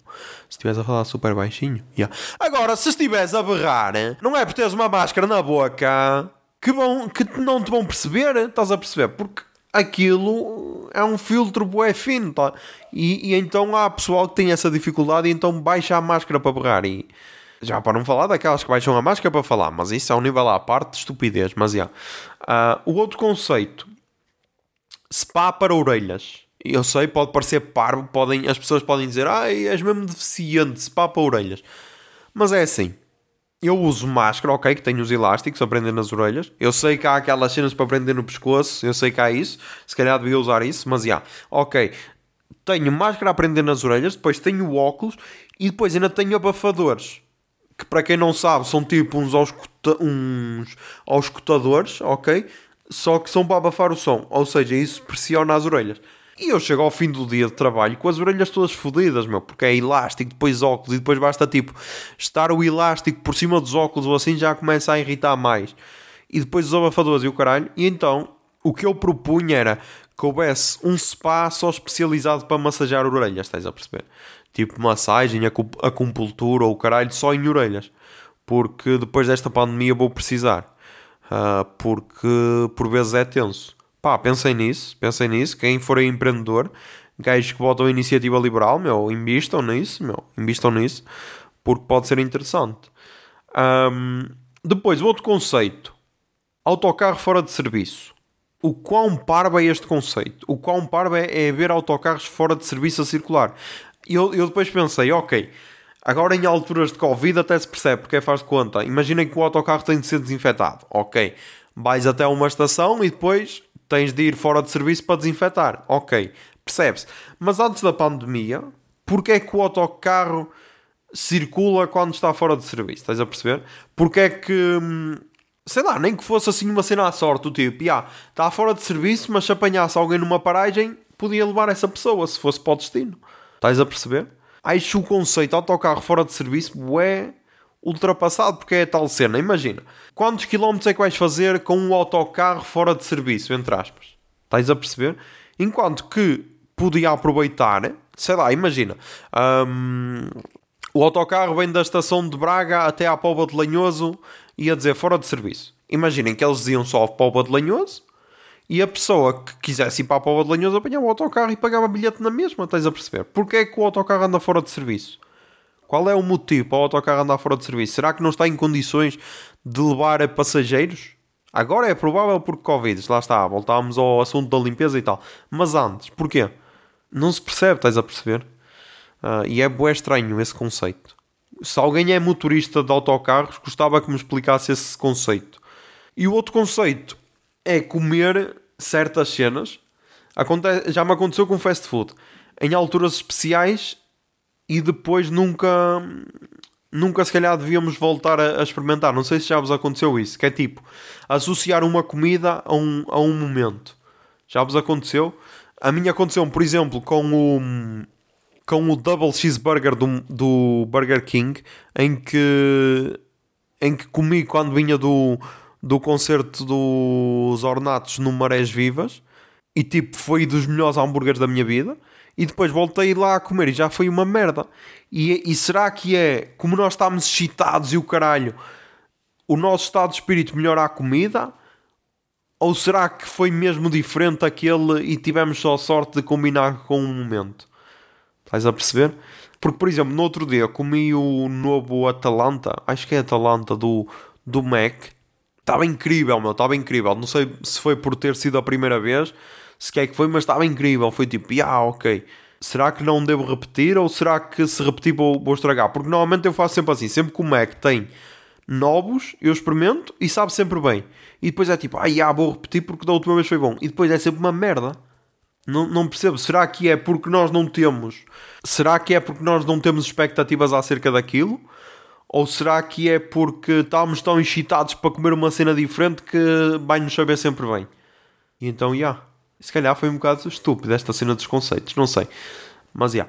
Se estiveres a falar super baixinho, yeah. Agora, se estiveres a berrar, não é por teres uma máscara na boca que, vão, que não te vão perceber. Estás a perceber? Porque aquilo é um filtro bué fino, tá? E, e então há pessoal que tem essa dificuldade e então baixa a máscara para berrar e já para não falar daquelas que baixam a máscara para falar, mas isso é um nível à parte de estupidez. Mas já. Uh, o outro conceito: spa para orelhas. Eu sei, pode parecer parvo, podem, as pessoas podem dizer, ai, és mesmo deficiente, spa para orelhas. Mas é assim. Eu uso máscara, ok, que tenho os elásticos a prender nas orelhas. Eu sei que há aquelas cenas para prender no pescoço, eu sei que há isso. Se calhar devia usar isso, mas já. Ok, tenho máscara a prender nas orelhas, depois tenho óculos e depois ainda tenho abafadores que para quem não sabe são tipo uns, ausculta uns auscultadores, ok? Só que são para abafar o som, ou seja, isso pressiona as orelhas. E eu chego ao fim do dia de trabalho com as orelhas todas fodidas, meu, porque é elástico, depois óculos, e depois basta tipo estar o elástico por cima dos óculos ou assim já começa a irritar mais. E depois os abafadores e o caralho. E então o que eu propunha era que houvesse um spa só especializado para massagear orelhas, estás a perceber? tipo massagem, acupuntura ou caralho, só em orelhas. Porque depois desta pandemia vou precisar. Uh, porque por vezes é tenso. Pá, pensem nisso, pensem nisso. Quem for empreendedor, gajos que botam iniciativa liberal, meu, investam nisso, meu, investam nisso, porque pode ser interessante. Um, depois, outro conceito: autocarro fora de serviço. O quão parvo é este conceito? O quão parvo é, é ver autocarros fora de serviço a circular eu, eu depois pensei, ok, agora em alturas de Covid até se percebe porque é faz conta. Imaginem que o autocarro tem de ser desinfetado. Ok, vais até uma estação e depois tens de ir fora de serviço para desinfetar. Ok, percebe-se. Mas antes da pandemia, porque é que o autocarro circula quando está fora de serviço? Estás a perceber? Porque é que hum, sei lá, nem que fosse assim uma cena à sorte, o tipo, yeah, está fora de serviço, mas se apanhasse alguém numa paragem, podia levar essa pessoa se fosse para o destino. Estás a perceber? Acho o conceito autocarro fora de serviço é ultrapassado, porque é tal cena. Imagina, quantos quilómetros é que vais fazer com um autocarro fora de serviço, entre aspas? Estás a perceber? Enquanto que podia aproveitar, sei lá, imagina, um, o autocarro vem da estação de Braga até à Póvoa de Lanhoso e a dizer fora de serviço. Imaginem que eles diziam só Póvoa de Lanhoso e a pessoa que quisesse ir para a Póvoa de Lanhoso apanhava o autocarro e pagava bilhete na mesma, estás a perceber? Porquê é que o autocarro anda fora de serviço? Qual é o motivo para o autocarro andar fora de serviço? Será que não está em condições de levar passageiros? Agora é provável porque Covid, lá está, voltámos ao assunto da limpeza e tal. Mas antes, porquê? Não se percebe, estás a perceber? Uh, e é bué estranho esse conceito. Se alguém é motorista de autocarros, gostava que me explicasse esse conceito. E o outro conceito é comer certas cenas. Acontece, já me aconteceu com fast food. Em alturas especiais e depois nunca nunca se calhar devíamos voltar a, a, experimentar. Não sei se já vos aconteceu isso, que é tipo associar uma comida a um, a um momento. Já vos aconteceu? A mim aconteceu, por exemplo, com o com o Double Cheeseburger do, do Burger King, em que em que comi quando vinha do, do concerto dos Ornatos no Marés Vivas e tipo foi dos melhores hambúrgueres da minha vida e depois voltei lá a comer e já foi uma merda. E, e será que é como nós estamos excitados e o caralho, o nosso estado de espírito melhora a comida? Ou será que foi mesmo diferente aquele e tivemos só sorte de combinar com um momento? Estás a perceber? Porque, por exemplo, no outro dia comi o novo Atalanta, acho que é Atalanta do, do Mac. Estava incrível, meu, estava incrível. Não sei se foi por ter sido a primeira vez, se quer que foi, mas estava incrível. Foi tipo, ah, ok. Será que não devo repetir ou será que se repetir vou, vou estragar? Porque normalmente eu faço sempre assim, sempre que o Mac tem novos, eu experimento e sabe sempre bem. E depois é tipo, ah, já, vou repetir porque da última vez foi bom. E depois é sempre uma merda. Não, não percebo. Será que é porque nós não temos? Será que é porque nós não temos expectativas acerca daquilo? Ou será que é porque estamos tão excitados para comer uma cena diferente que vai nos saber sempre bem? E então, já. Yeah. Se calhar foi um bocado estúpido esta cena dos conceitos, não sei. Mas, já.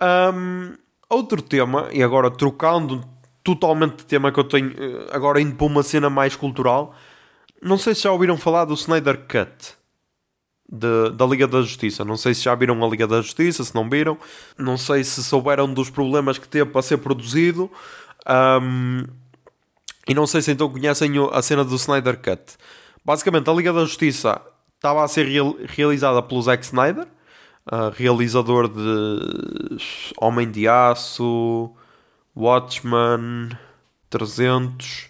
Yeah. Um, outro tema, e agora trocando totalmente de tema que eu tenho, eh, agora indo para uma cena mais cultural. Não sei se já ouviram falar do Snyder Cut de, da Liga da Justiça. Não sei se já viram a Liga da Justiça, se não viram. Não sei se souberam dos problemas que teve para ser produzido. Um, e não sei se então conhecem a cena do Snyder Cut. Basicamente, a Liga da Justiça estava a ser real, realizada pelo Zack Snyder, uh, realizador de Homem de Aço, Watchmen, 300,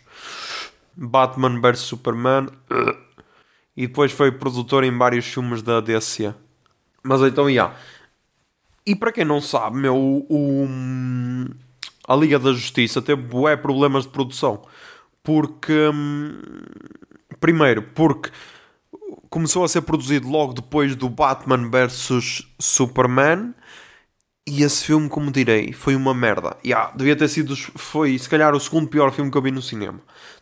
Batman vs Superman. E depois foi produtor em vários filmes da DC. Mas então, já. Yeah. E para quem não sabe, meu, o, a Liga da Justiça teve bué problemas de produção. Porque. Hum, primeiro, porque começou a ser produzido logo depois do Batman vs Superman. E esse filme, como direi, foi uma merda. Yeah, devia ter sido. Foi se calhar o segundo pior filme que eu vi no cinema.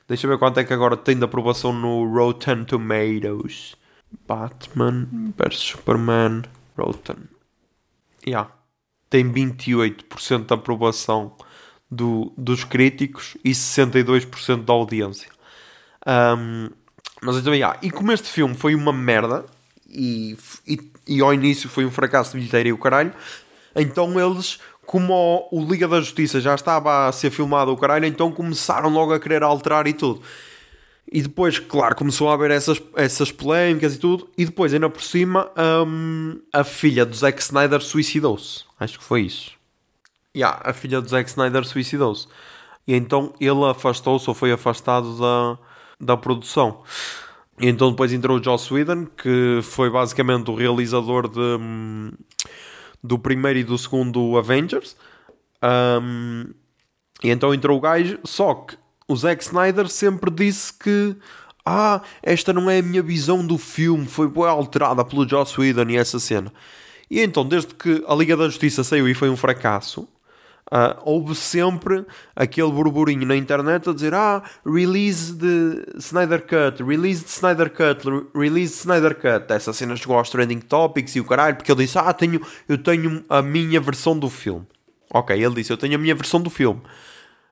Deixa eu ver quanto é que agora tem de aprovação no Rotten Tomatoes. Batman vs Superman. Rotten. Yeah. Tem 28% de aprovação do, dos críticos e 62% da audiência. Um, mas então, yeah. E como este filme foi uma merda e, e, e ao início foi um fracasso de bilheteira e o caralho, então eles como o, Liga da Justiça já estava a ser filmado o caralho, então começaram logo a querer alterar e tudo. E depois, claro, começou a haver essas, essas polémicas e tudo. E depois, ainda por cima, um, a filha do Zack Snyder suicidou-se. Acho que foi isso. Yeah, a filha do Zack Snyder suicidou-se. E então ele afastou-se ou foi afastado da, da produção. E então depois entrou o Joss Whedon, que foi basicamente o realizador de... Do primeiro e do segundo Avengers. Um, e então entrou o gajo, só que o Zack Snyder sempre disse que ah, esta não é a minha visão do filme, foi alterada pelo Joss Whedon e essa cena. E então, desde que a Liga da Justiça saiu e foi um fracasso, Uh, houve sempre aquele burburinho na internet a dizer ah, release de Snyder Cut, release de Snyder Cut, release de Snyder Cut. Essa cena chegou aos trending topics e o caralho, porque ele disse ah, tenho, eu tenho a minha versão do filme. Ok, ele disse eu tenho a minha versão do filme.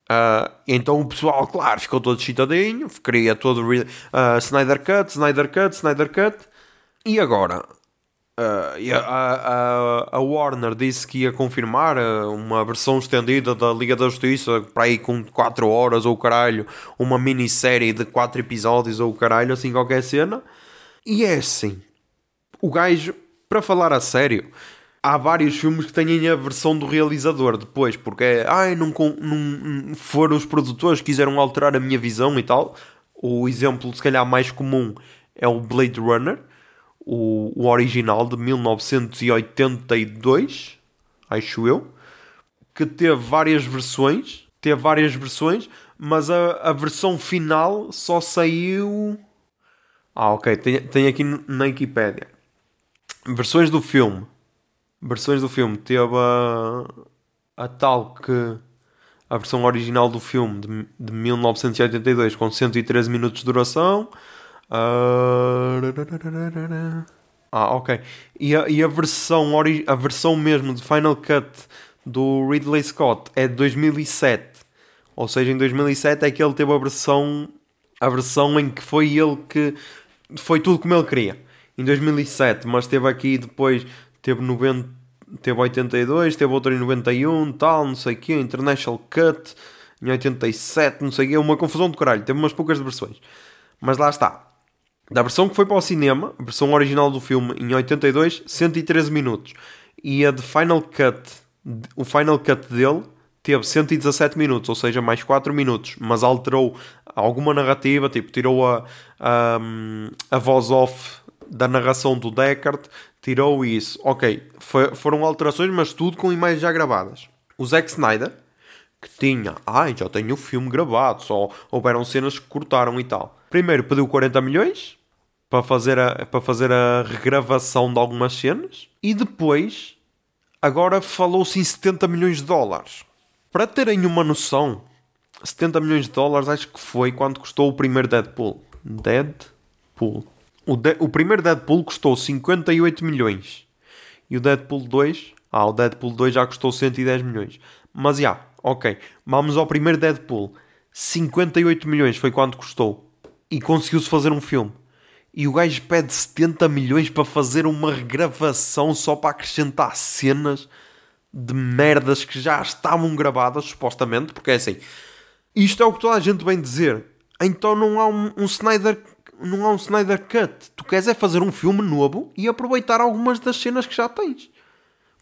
Uh, então o pessoal, claro, ficou todo excitadinho, queria todo uh, Snyder Cut, Snyder Cut, Snyder Cut. E agora, Uh, a, a, a, Warner disse que ia confirmar uh, uma versão estendida da Liga da Justiça para aí com 4 horas ou caralho, uma minissérie de 4 episódios ou caralho, assim qualquer cena. E é assim, o gajo, para falar a sério, há vários filmes que têm a versão do realizador depois, porque é, ai, não, não foram os produtores que quiseram alterar a minha visão e tal. O exemplo, se calhar, mais comum é o Blade Runner o, o original de 1982, acho eu, que teve várias versões, teve várias versões, mas a, a versão final só saiu. Ah, ok, tem, tem aqui na Wikipedia. Versões do filme. Versões do filme. Teve a. a tal que a versão original do filme de, de 1982 com 113 minutos de duração. Ah, ok. E a, e a versão ori- a versão mesmo de Final Cut do Ridley Scott é de 2007. Ou seja, em 2007 é que ele teve a versão a versão em que foi ele que foi tudo como ele queria. Em 2007, mas teve aqui depois teve 90, teve 82, teve outro em 91, tal, não sei o quê, International Cut em 87, não sei o quê, uma confusão de caralho, teve umas poucas versões. Mas lá está. Da versão que foi para o cinema, a versão original do filme em 82, 113 minutos. E a de Final Cut, o Final Cut dele teve 117 minutos, ou seja, mais 4 minutos, mas alterou alguma narrativa, tipo, tirou a, a, a voz off da narração do Deckard, tirou isso. Ok, foi- foram alterações, mas tudo com imagens já gravadas. O Zack Snyder, que tinha, ai, já tenho o filme gravado, só houveram cenas que cortaram e tal. Primeiro pediu 40 milhões para fazer a, para fazer a regravação de algumas cenas e depois, agora falou-se em 70 milhões de dólares. Para terem uma noção, 70 milhões de dólares acho que foi quando custou o primeiro Deadpool. Deadpool. O, de- o primeiro Deadpool custou 58 milhões. E o Deadpool 2, ah, o Deadpool 2 já custou 110 milhões. Mas já, ok. Vamos ao primeiro Deadpool. 58 milhões foi quanto custou. E conseguiu-se fazer um filme. E o gajo pede 70 milhões para fazer uma regravação só para acrescentar cenas de merdas que já estavam gravadas, supostamente, porque é assim. Isto é o que toda a gente vem dizer. Então não há um, um Snyder não há um Snyder Cut. Tu queres é fazer um filme novo e aproveitar algumas das cenas que já tens.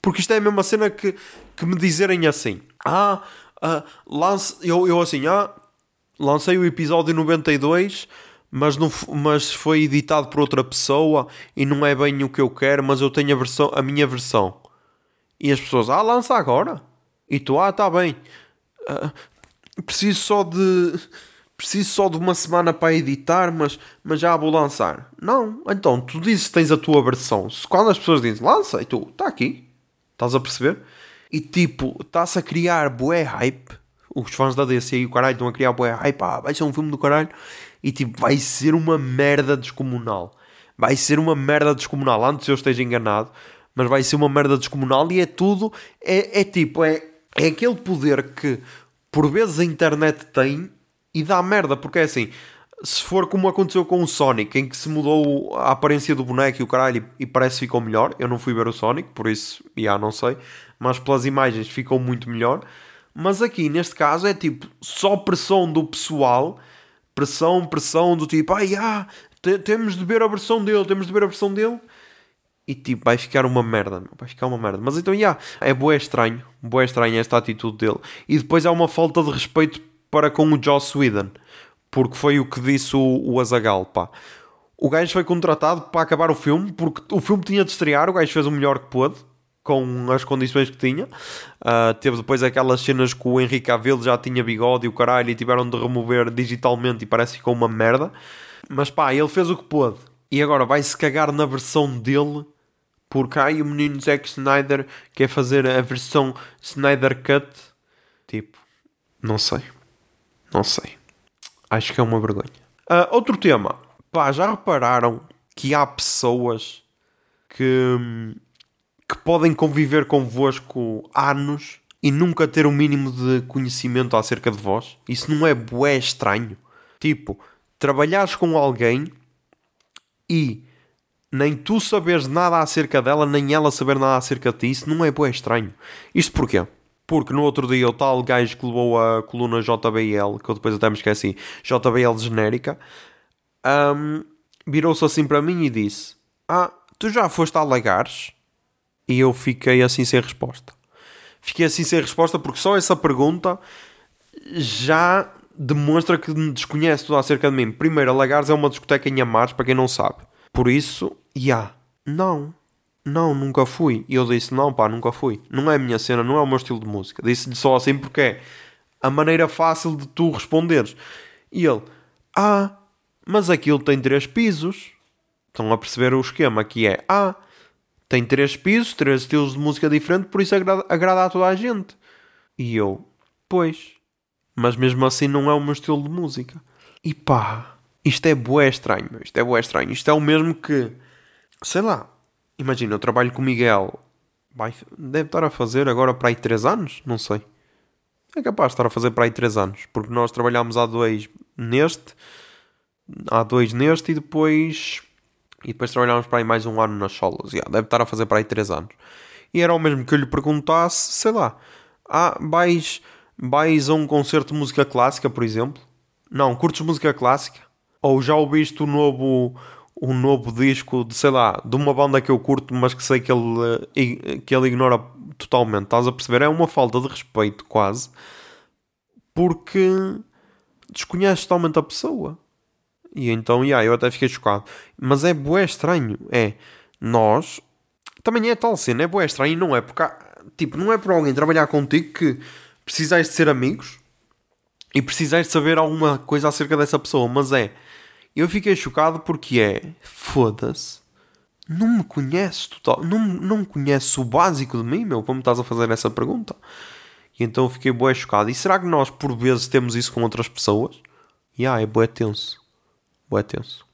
Porque isto é a mesma cena que, que me dizerem assim. Ah, ah, lance, eu, eu assim, ah, lancei o episódio 92, mas, não, mas foi editado por outra pessoa e não é bem o que eu quero, mas eu tenho a, versão, a minha versão. E as pessoas, ah, lança agora. E tu, ah, tá bem. Ah, preciso só de. Preciso só de uma semana para editar, mas, mas já vou lançar. Não, então tu dizes que tens a tua versão. Quando as pessoas dizem lança, e tu, está aqui. Estás a perceber? E tipo, está-se a criar bué hype. Os fãs da DC e o caralho estão a criar bué hype. Ah, vai ser um filme do caralho. E tipo, vai ser uma merda descomunal. Vai ser uma merda descomunal. Antes eu esteja enganado. Mas vai ser uma merda descomunal e é tudo. É, é tipo, é, é aquele poder que por vezes a internet tem e dá merda. Porque é assim, se for como aconteceu com o Sonic, em que se mudou a aparência do boneco e o caralho e parece que ficou melhor. Eu não fui ver o Sonic, por isso, já não sei. Mas pelas imagens ficou muito melhor. Mas aqui, neste caso, é tipo só pressão do pessoal. Pressão, pressão do tipo, ai, ah, te- temos de ver a versão dele, temos de ver a versão dele. E tipo, vai ficar uma merda, vai ficar uma merda. Mas então, já, é bué estranho, bué estranho esta atitude dele. E depois há uma falta de respeito para com o Joss Whedon, porque foi o que disse o, o Azagal, pá. O gajo foi contratado para acabar o filme, porque o filme tinha de estrear, o gajo fez o melhor que pôde, com as condições que tinha. Ah, teve depois aquelas cenas que o Henrique Cavill já tinha bigode e o caralho, e tiveram de remover digitalmente e parece que ficou uma merda. Mas pá, ele fez o que pôde. E agora vai-se cagar na versão dele porque ai, o menino Zack Snyder quer fazer a versão Snyder Cut. Tipo, não sei. Não sei. Acho que é uma vergonha. Ah, outro tema. Pá, já repararam que há pessoas que, que podem conviver convosco anos e nunca ter o mínimo de conhecimento acerca de vós? Isso não é bué estranho? Tipo, trabalhares com alguém e nem tu saberes nada acerca dela, nem ela saber nada acerca de ti, isso não é bué estranho. Isto porquê? Porque no outro dia o tal gajo que levou a coluna JBL, que eu depois até me esqueci, JBL genérica, hum, virou-se assim para mim e disse: Ah, tu já foste a Lagares? E eu fiquei assim sem resposta. Fiquei assim sem resposta porque só essa pergunta já demonstra que me desconhece tudo acerca de mim. Primeiro, Lagares é uma discoteca em Amares, para quem não sabe. Por isso, já, não, não, nunca fui. E eu disse, não pá, nunca fui. Não é a minha cena, não é o meu estilo de música. Disse-lhe só assim porque é a maneira fácil de tu responderes. E ele, ah, mas aquilo tem três pisos. Estão a perceber o esquema que é, ah, tem três pisos, três estilos de música diferentes, por isso agrada, agrada a toda a gente. E eu, pois, mas mesmo assim não é o meu estilo de música. E pá, isto é bué estranho, isto é bué estranho. Isto é o mesmo que, sei lá, imagina, eu trabalho com o Miguel, vai, deve estar a fazer agora para aí 3 anos, não sei. É capaz de estar a fazer para aí 3 anos, porque nós trabalhámos há dois neste, há dois neste e depois e depois trabalhámos para aí mais um ano nas solas. Yeah, deve estar a fazer para aí 3 anos. E era o mesmo que eu lhe perguntasse, sei lá, ah, vais, vais a um concerto de música clássica, por exemplo? Não, curtes música clássica? Ou já ouviste o novo, o novo disco de, sei lá, de uma banda que eu curto, mas que sei que ele, que ele ignora totalmente? Estás a perceber? É uma falta de respeito, quase, porque desconheces totalmente a pessoa. E então, yeah, eu até fiquei chocado. Mas é bué estranho. É, nós... Também é tal cena, é bué estranho. Não é porque... Tipo, não é por alguém trabalhar contigo que precisais de ser amigos e precisais de saber alguma coisa acerca dessa pessoa. Mas é... Eu fiquei chocado porque é... Foda-se. Não me conheces total... Não, não me conheces o básico de mim, meu? Como estás a fazer essa pergunta? E então fiquei bué chocado. E será que nós, por vezes, temos isso com outras pessoas? E yeah, é bué tenso. Boa tenso.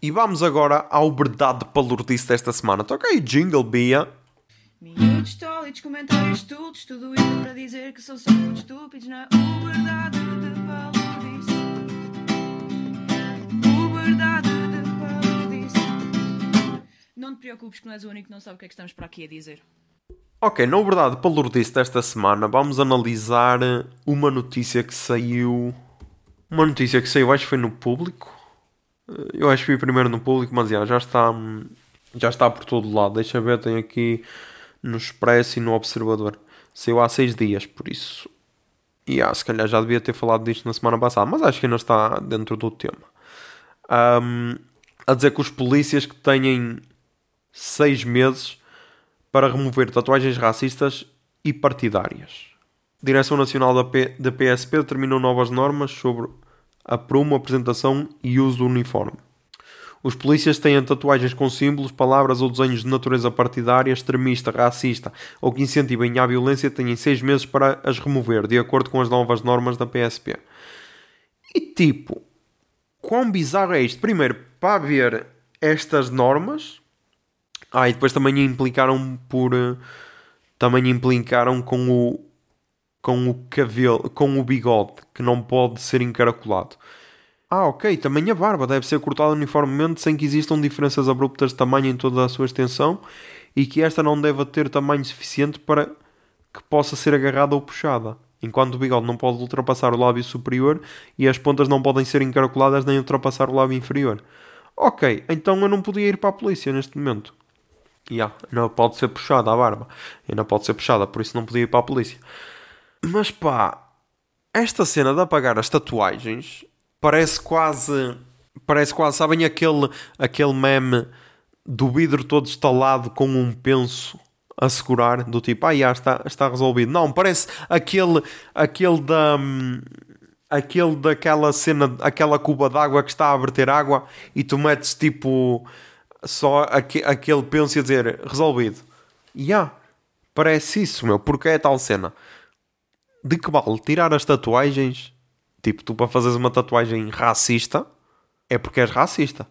E vamos agora ao verdade palurdice desta semana. Toca aí jingle, Bia. Minutos tólidos, comentários estúpidos, tudo isso para dizer que são só muito estúpidos na verdade de palurdice. O verdade de palurdice. Não te preocupes que não és o único que não sabe o que é que estamos para aqui a dizer. Ok, na verdade palurdice desta semana vamos analisar uma notícia que saiu... Uma notícia que saiu, acho que foi no público eu acho que fui primeiro no público, mas já, já está já está por todo lado. Deixa ver, tem aqui no Expresso e no Observador. Saiu há seis dias, por isso. E ah, se calhar já devia ter falado disto na semana passada, mas acho que ainda está dentro do tema. Um, a dizer que os polícias que têm seis meses para remover tatuagens racistas e partidárias. Direção Nacional da, P, da PSP determinou novas normas sobre a prumo, apresentação e uso do uniforme. Os polícias têm tatuagens com símbolos, palavras ou desenhos de natureza partidária, extremista, racista ou que incentivem a violência têm seis meses para as remover, de acordo com as novas normas da PSP. E tipo, quão bizarro é isto? Primeiro, para haver estas normas, ah, e depois também implicaram por. Também implicaram com o, com o cabelo, com o bigode, que não pode ser encaracolado. Ah, ok, também a barba deve ser cortada uniformemente sem que existam diferenças abruptas de tamanho em toda a sua extensão e que esta não deva ter tamanho suficiente para que possa ser agarrada ou puxada. Enquanto o bigode não pode ultrapassar o lábio superior e as pontas não podem ser encaracoladas nem ultrapassar o lábio inferior. Ok, então eu não podia ir para a polícia neste momento. Yeah, não pode ser puxada a barba. Ainda pode ser puxada, por isso não podia ir para a polícia. Mas pá, esta cena de apagar as tatuagens parece quase. Parece quase, sabem aquele, aquele meme do vidro todo estalado com um penso a segurar, do tipo, ah, já está, está resolvido. Não, parece aquele, aquele da. Aquele daquela cena, aquela cuba d'água que está a verter água e tu metes tipo só aqu aquele penso a dizer resolvido. E yeah, parece isso, meu, porque é tal cena de que vale tirar as tatuagens? Tipo, tu para fazeres uma tatuagem racista é porque és racista.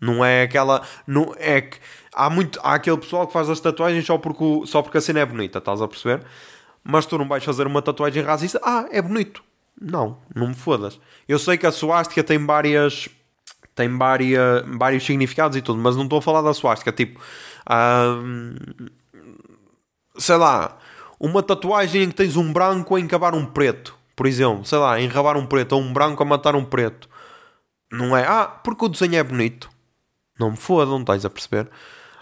Não é aquela. Não é que. Há, muito, há aquele pessoal que faz as tatuagens só porque, só porque a cena é bonita, estás a perceber? Mas tu não vais fazer uma tatuagem racista. Ah, é bonito. Não, não me fodas. Eu sei que a suástica tem várias. Tem vários significados e tudo, mas não estou a falar da suástica. Tipo. Hum, sei lá uma tatuagem em que tens um branco a encabar um preto, por exemplo, sei lá, enrabar um preto ou um branco a matar um preto. Não é, ah, porque o desenho é bonito. Não me fodam, estás a perceber?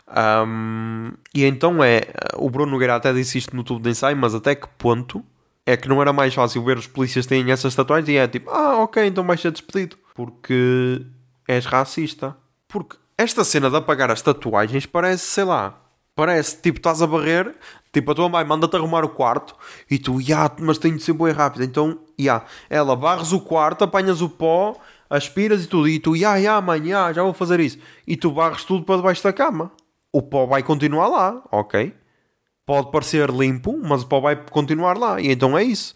Um, e então é, o Bruno Nogueira até disse isto no tubo de ensaio, mas até que ponto é que não era mais fácil ver os polícias terem essas tatuagens e é tipo, ah, ok, então vais ser despedido. Porque és racista. Porque esta cena de apagar as tatuagens parece, sei lá, parece tipo estás a barrer, Tipo, a tua mãe manda-te arrumar o quarto e tu, ya, mas tenho de ser bem rápido. Então, ya, ela barres o quarto, apanhas o pó, aspiras e tudo. E tu, ya, ya, mãe, ya, já vou fazer isso. E tu barres tudo para debaixo da cama. O pó vai continuar lá, ok? pode parecer limpo, mas o pau vai continuar lá. E então é isso.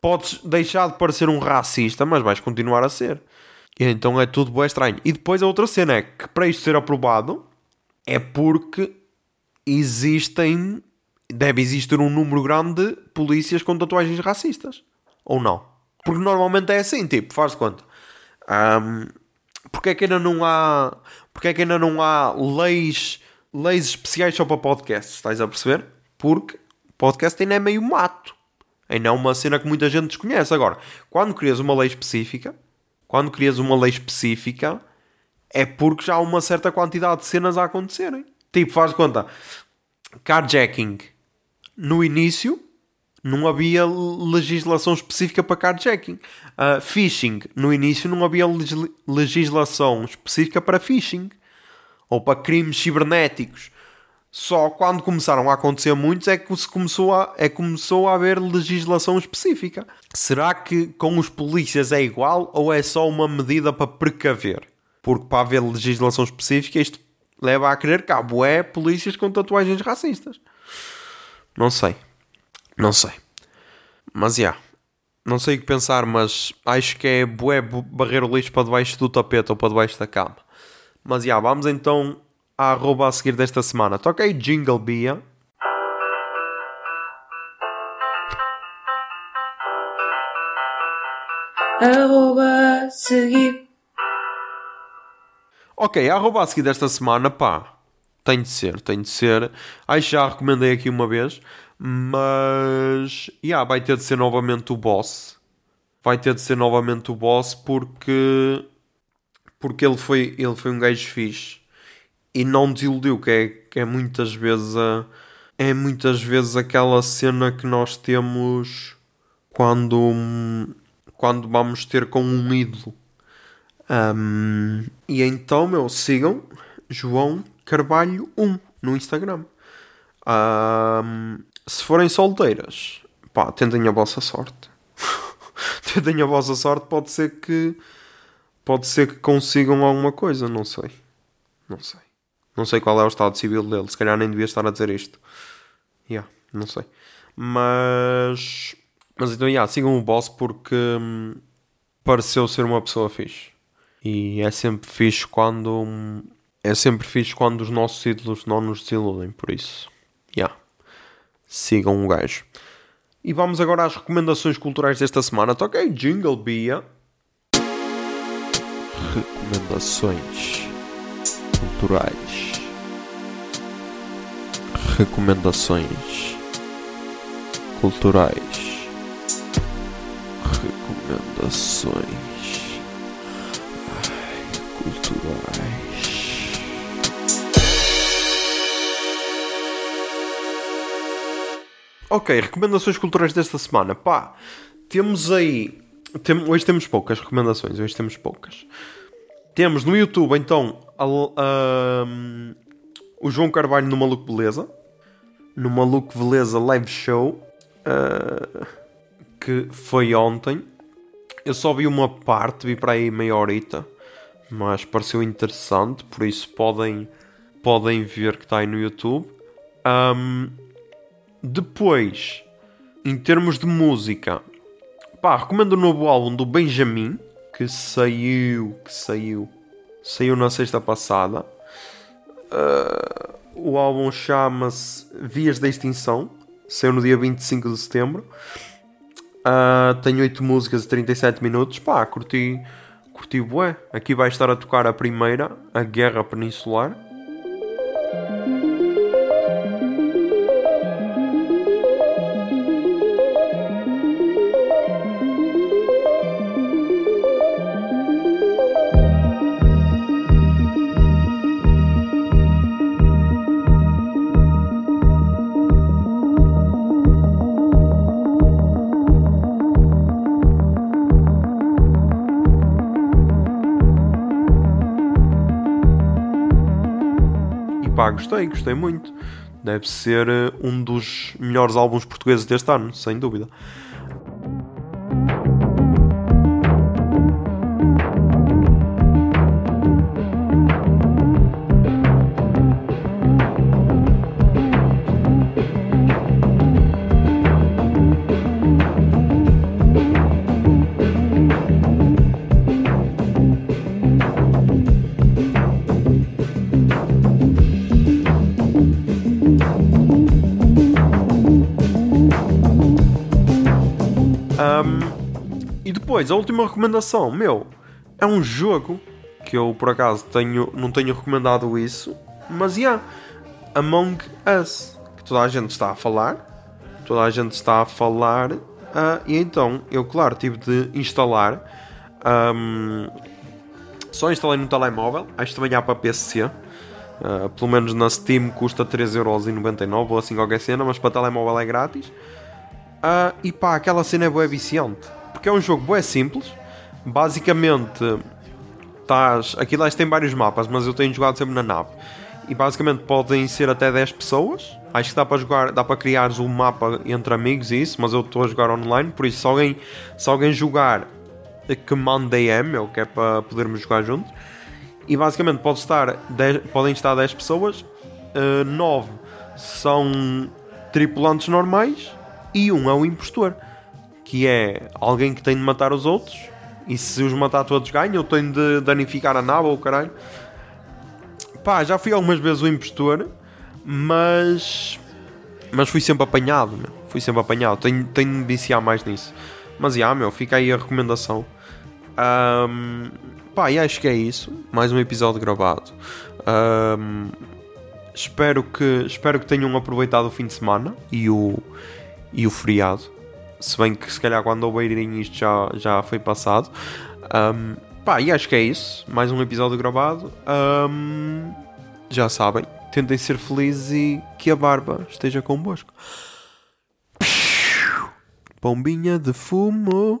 Podes deixar de parecer um racista, mas vais continuar a ser. E então é tudo bem estranho. E depois a outra cena é que para isto ser aprovado é porque existem. Deve existir um número grande de polícias com tatuagens racistas. Ou não? Porque normalmente é assim, tipo, faz conta. Um, porque é que ainda não há. Porque é que ainda não há leis, leis especiais só para podcasts? Estás a perceber? Porque podcast ainda é meio mato. Ainda é uma cena que muita gente desconhece. Agora, quando crias uma lei específica, quando crias uma lei específica, é porque já há uma certa quantidade de cenas a acontecerem. Tipo, faz de conta, carjacking. No início, não havia legislação específica para carjacking. Uh, phishing. No início, não havia legislação específica para phishing. Ou para crimes cibernéticos. Só quando começaram a acontecer muitos é que se começou a, é começou a haver legislação específica. Será que com os polícias é igual ou é só uma medida para precaver? Porque para haver legislação específica isto leva a crer que há bué polícias com tatuagens racistas. Não sei. Não sei. Mas já. Yeah, não sei o que pensar, mas acho que é bué barrer o lixo para debaixo do tapete ou para debaixo da cama. Mas já, yeah, vamos então a arroba a seguir desta semana. Toca aí Jingle Bia. Arroba seguir. Ok, a arroba a seguir desta semana, pá. Tem de ser, tem de ser. Acho já recomendei aqui uma vez. Mas. Yeah, vai ter de ser novamente o boss. Vai ter de ser novamente o boss porque. Porque ele foi, ele foi um gajo fixe e não desiludiu, que é, que é muitas vezes a, é muitas vezes aquela cena que nós temos quando, quando vamos ter com um ídolo. Um, e então, meu, sigam João Carvalho 1 no Instagram. Um, se forem solteiras, pá, tentem a vossa sorte. tentem a vossa sorte, pode ser que pode ser que consigam alguma coisa, não sei. Não sei. Não sei qual é o estado civil dele. Se calhar nem devia estar a dizer isto. Yeah, não sei. Mas. Mas então, yeah, sigam o boss porque hum, pareceu ser uma pessoa fixe. E é sempre fixe quando. É sempre fixe quando os nossos ídolos não nos desiludem. Por isso, yeah. sigam o gajo. E vamos agora às recomendações culturais desta semana. Toquei Jingle Bia. Recomendações culturais. Recomendações culturais. Recomendações culturais. Ok, recomendações culturais desta semana. Pá, temos aí. Tem, hoje temos poucas recomendações, hoje temos poucas. Temos no YouTube, então, a, a, o João Carvalho no Maluco Beleza. No Maluco Beleza Live Show. Uh, que foi ontem. Eu só vi uma parte, vi para aí meia horita. Mas pareceu interessante, por isso podem, podem ver que está aí no YouTube. Um, depois, em termos de música, pá, recomendo o novo álbum do Benjamin que saiu, que saiu, saiu na sexta passada. Uh, o álbum chama-se Vias da Extinção, saiu no dia 25 de setembro. Uh, tem 8 músicas e 37 minutos. Pá, curti, curti bué. Aqui vai estar a tocar a primeira, a Guerra Peninsular. Gostei, gostei muito. Deve ser eh, um dos melhores álbuns portugueses deste ano, sem dúvida. Depois, a última recomendação, meu, é um jogo que eu por acaso tenho, não tenho recomendado isso, mas já, yeah, Among Us, que toda a gente está a falar, toda a gente está a falar, uh, e então eu, claro, tive de instalar. Um, só instalei no telemóvel, acho que também há para PC. Uh, pelo menos na Steam custa 3,99€ ou assim qualquer cena, mas para telemóvel é grátis. Uh, e pá, aquela cena é boa viciante. Porque é um jogo bué simples. Basicamente, estás. Aquilo tem vários mapas, mas eu tenho jogado sempre na nave. E basicamente podem ser até 10 pessoas. Acho que dá para jogar, dá para criar um mapa entre amigos e isso, mas eu estou a jogar online, por isso se alguém, se alguém jogar que mande DM, o que é para podermos jogar juntos. E basicamente pode estar 10, podem estar 10 pessoas, uh, 9 são tripulantes normais e um é o impostor, que é alguém que tem de matar os outros. E se os matar todos ganha, eu tenho de danificar a nave ou o caralho. Pá, já fui algumas vezes o impostor, mas. Mas fui sempre apanhado, meu. Fui sempre apanhado. Tenho, tenho de viciar mais nisso. Mas já, meu, fica aí a recomendação. Um, pá, e acho que é isso. Mais um episódio gravado. Um, espero, que, espero que tenham aproveitado o fim de semana e o, e o feriado. Se bem que se calhar quando ouvirem isto já, já foi passado. Um, pá, e acho que é isso. Mais um episódio gravado. Um, já sabem, tentem ser felizes e que a barba esteja convosco. Pombinha de fumo.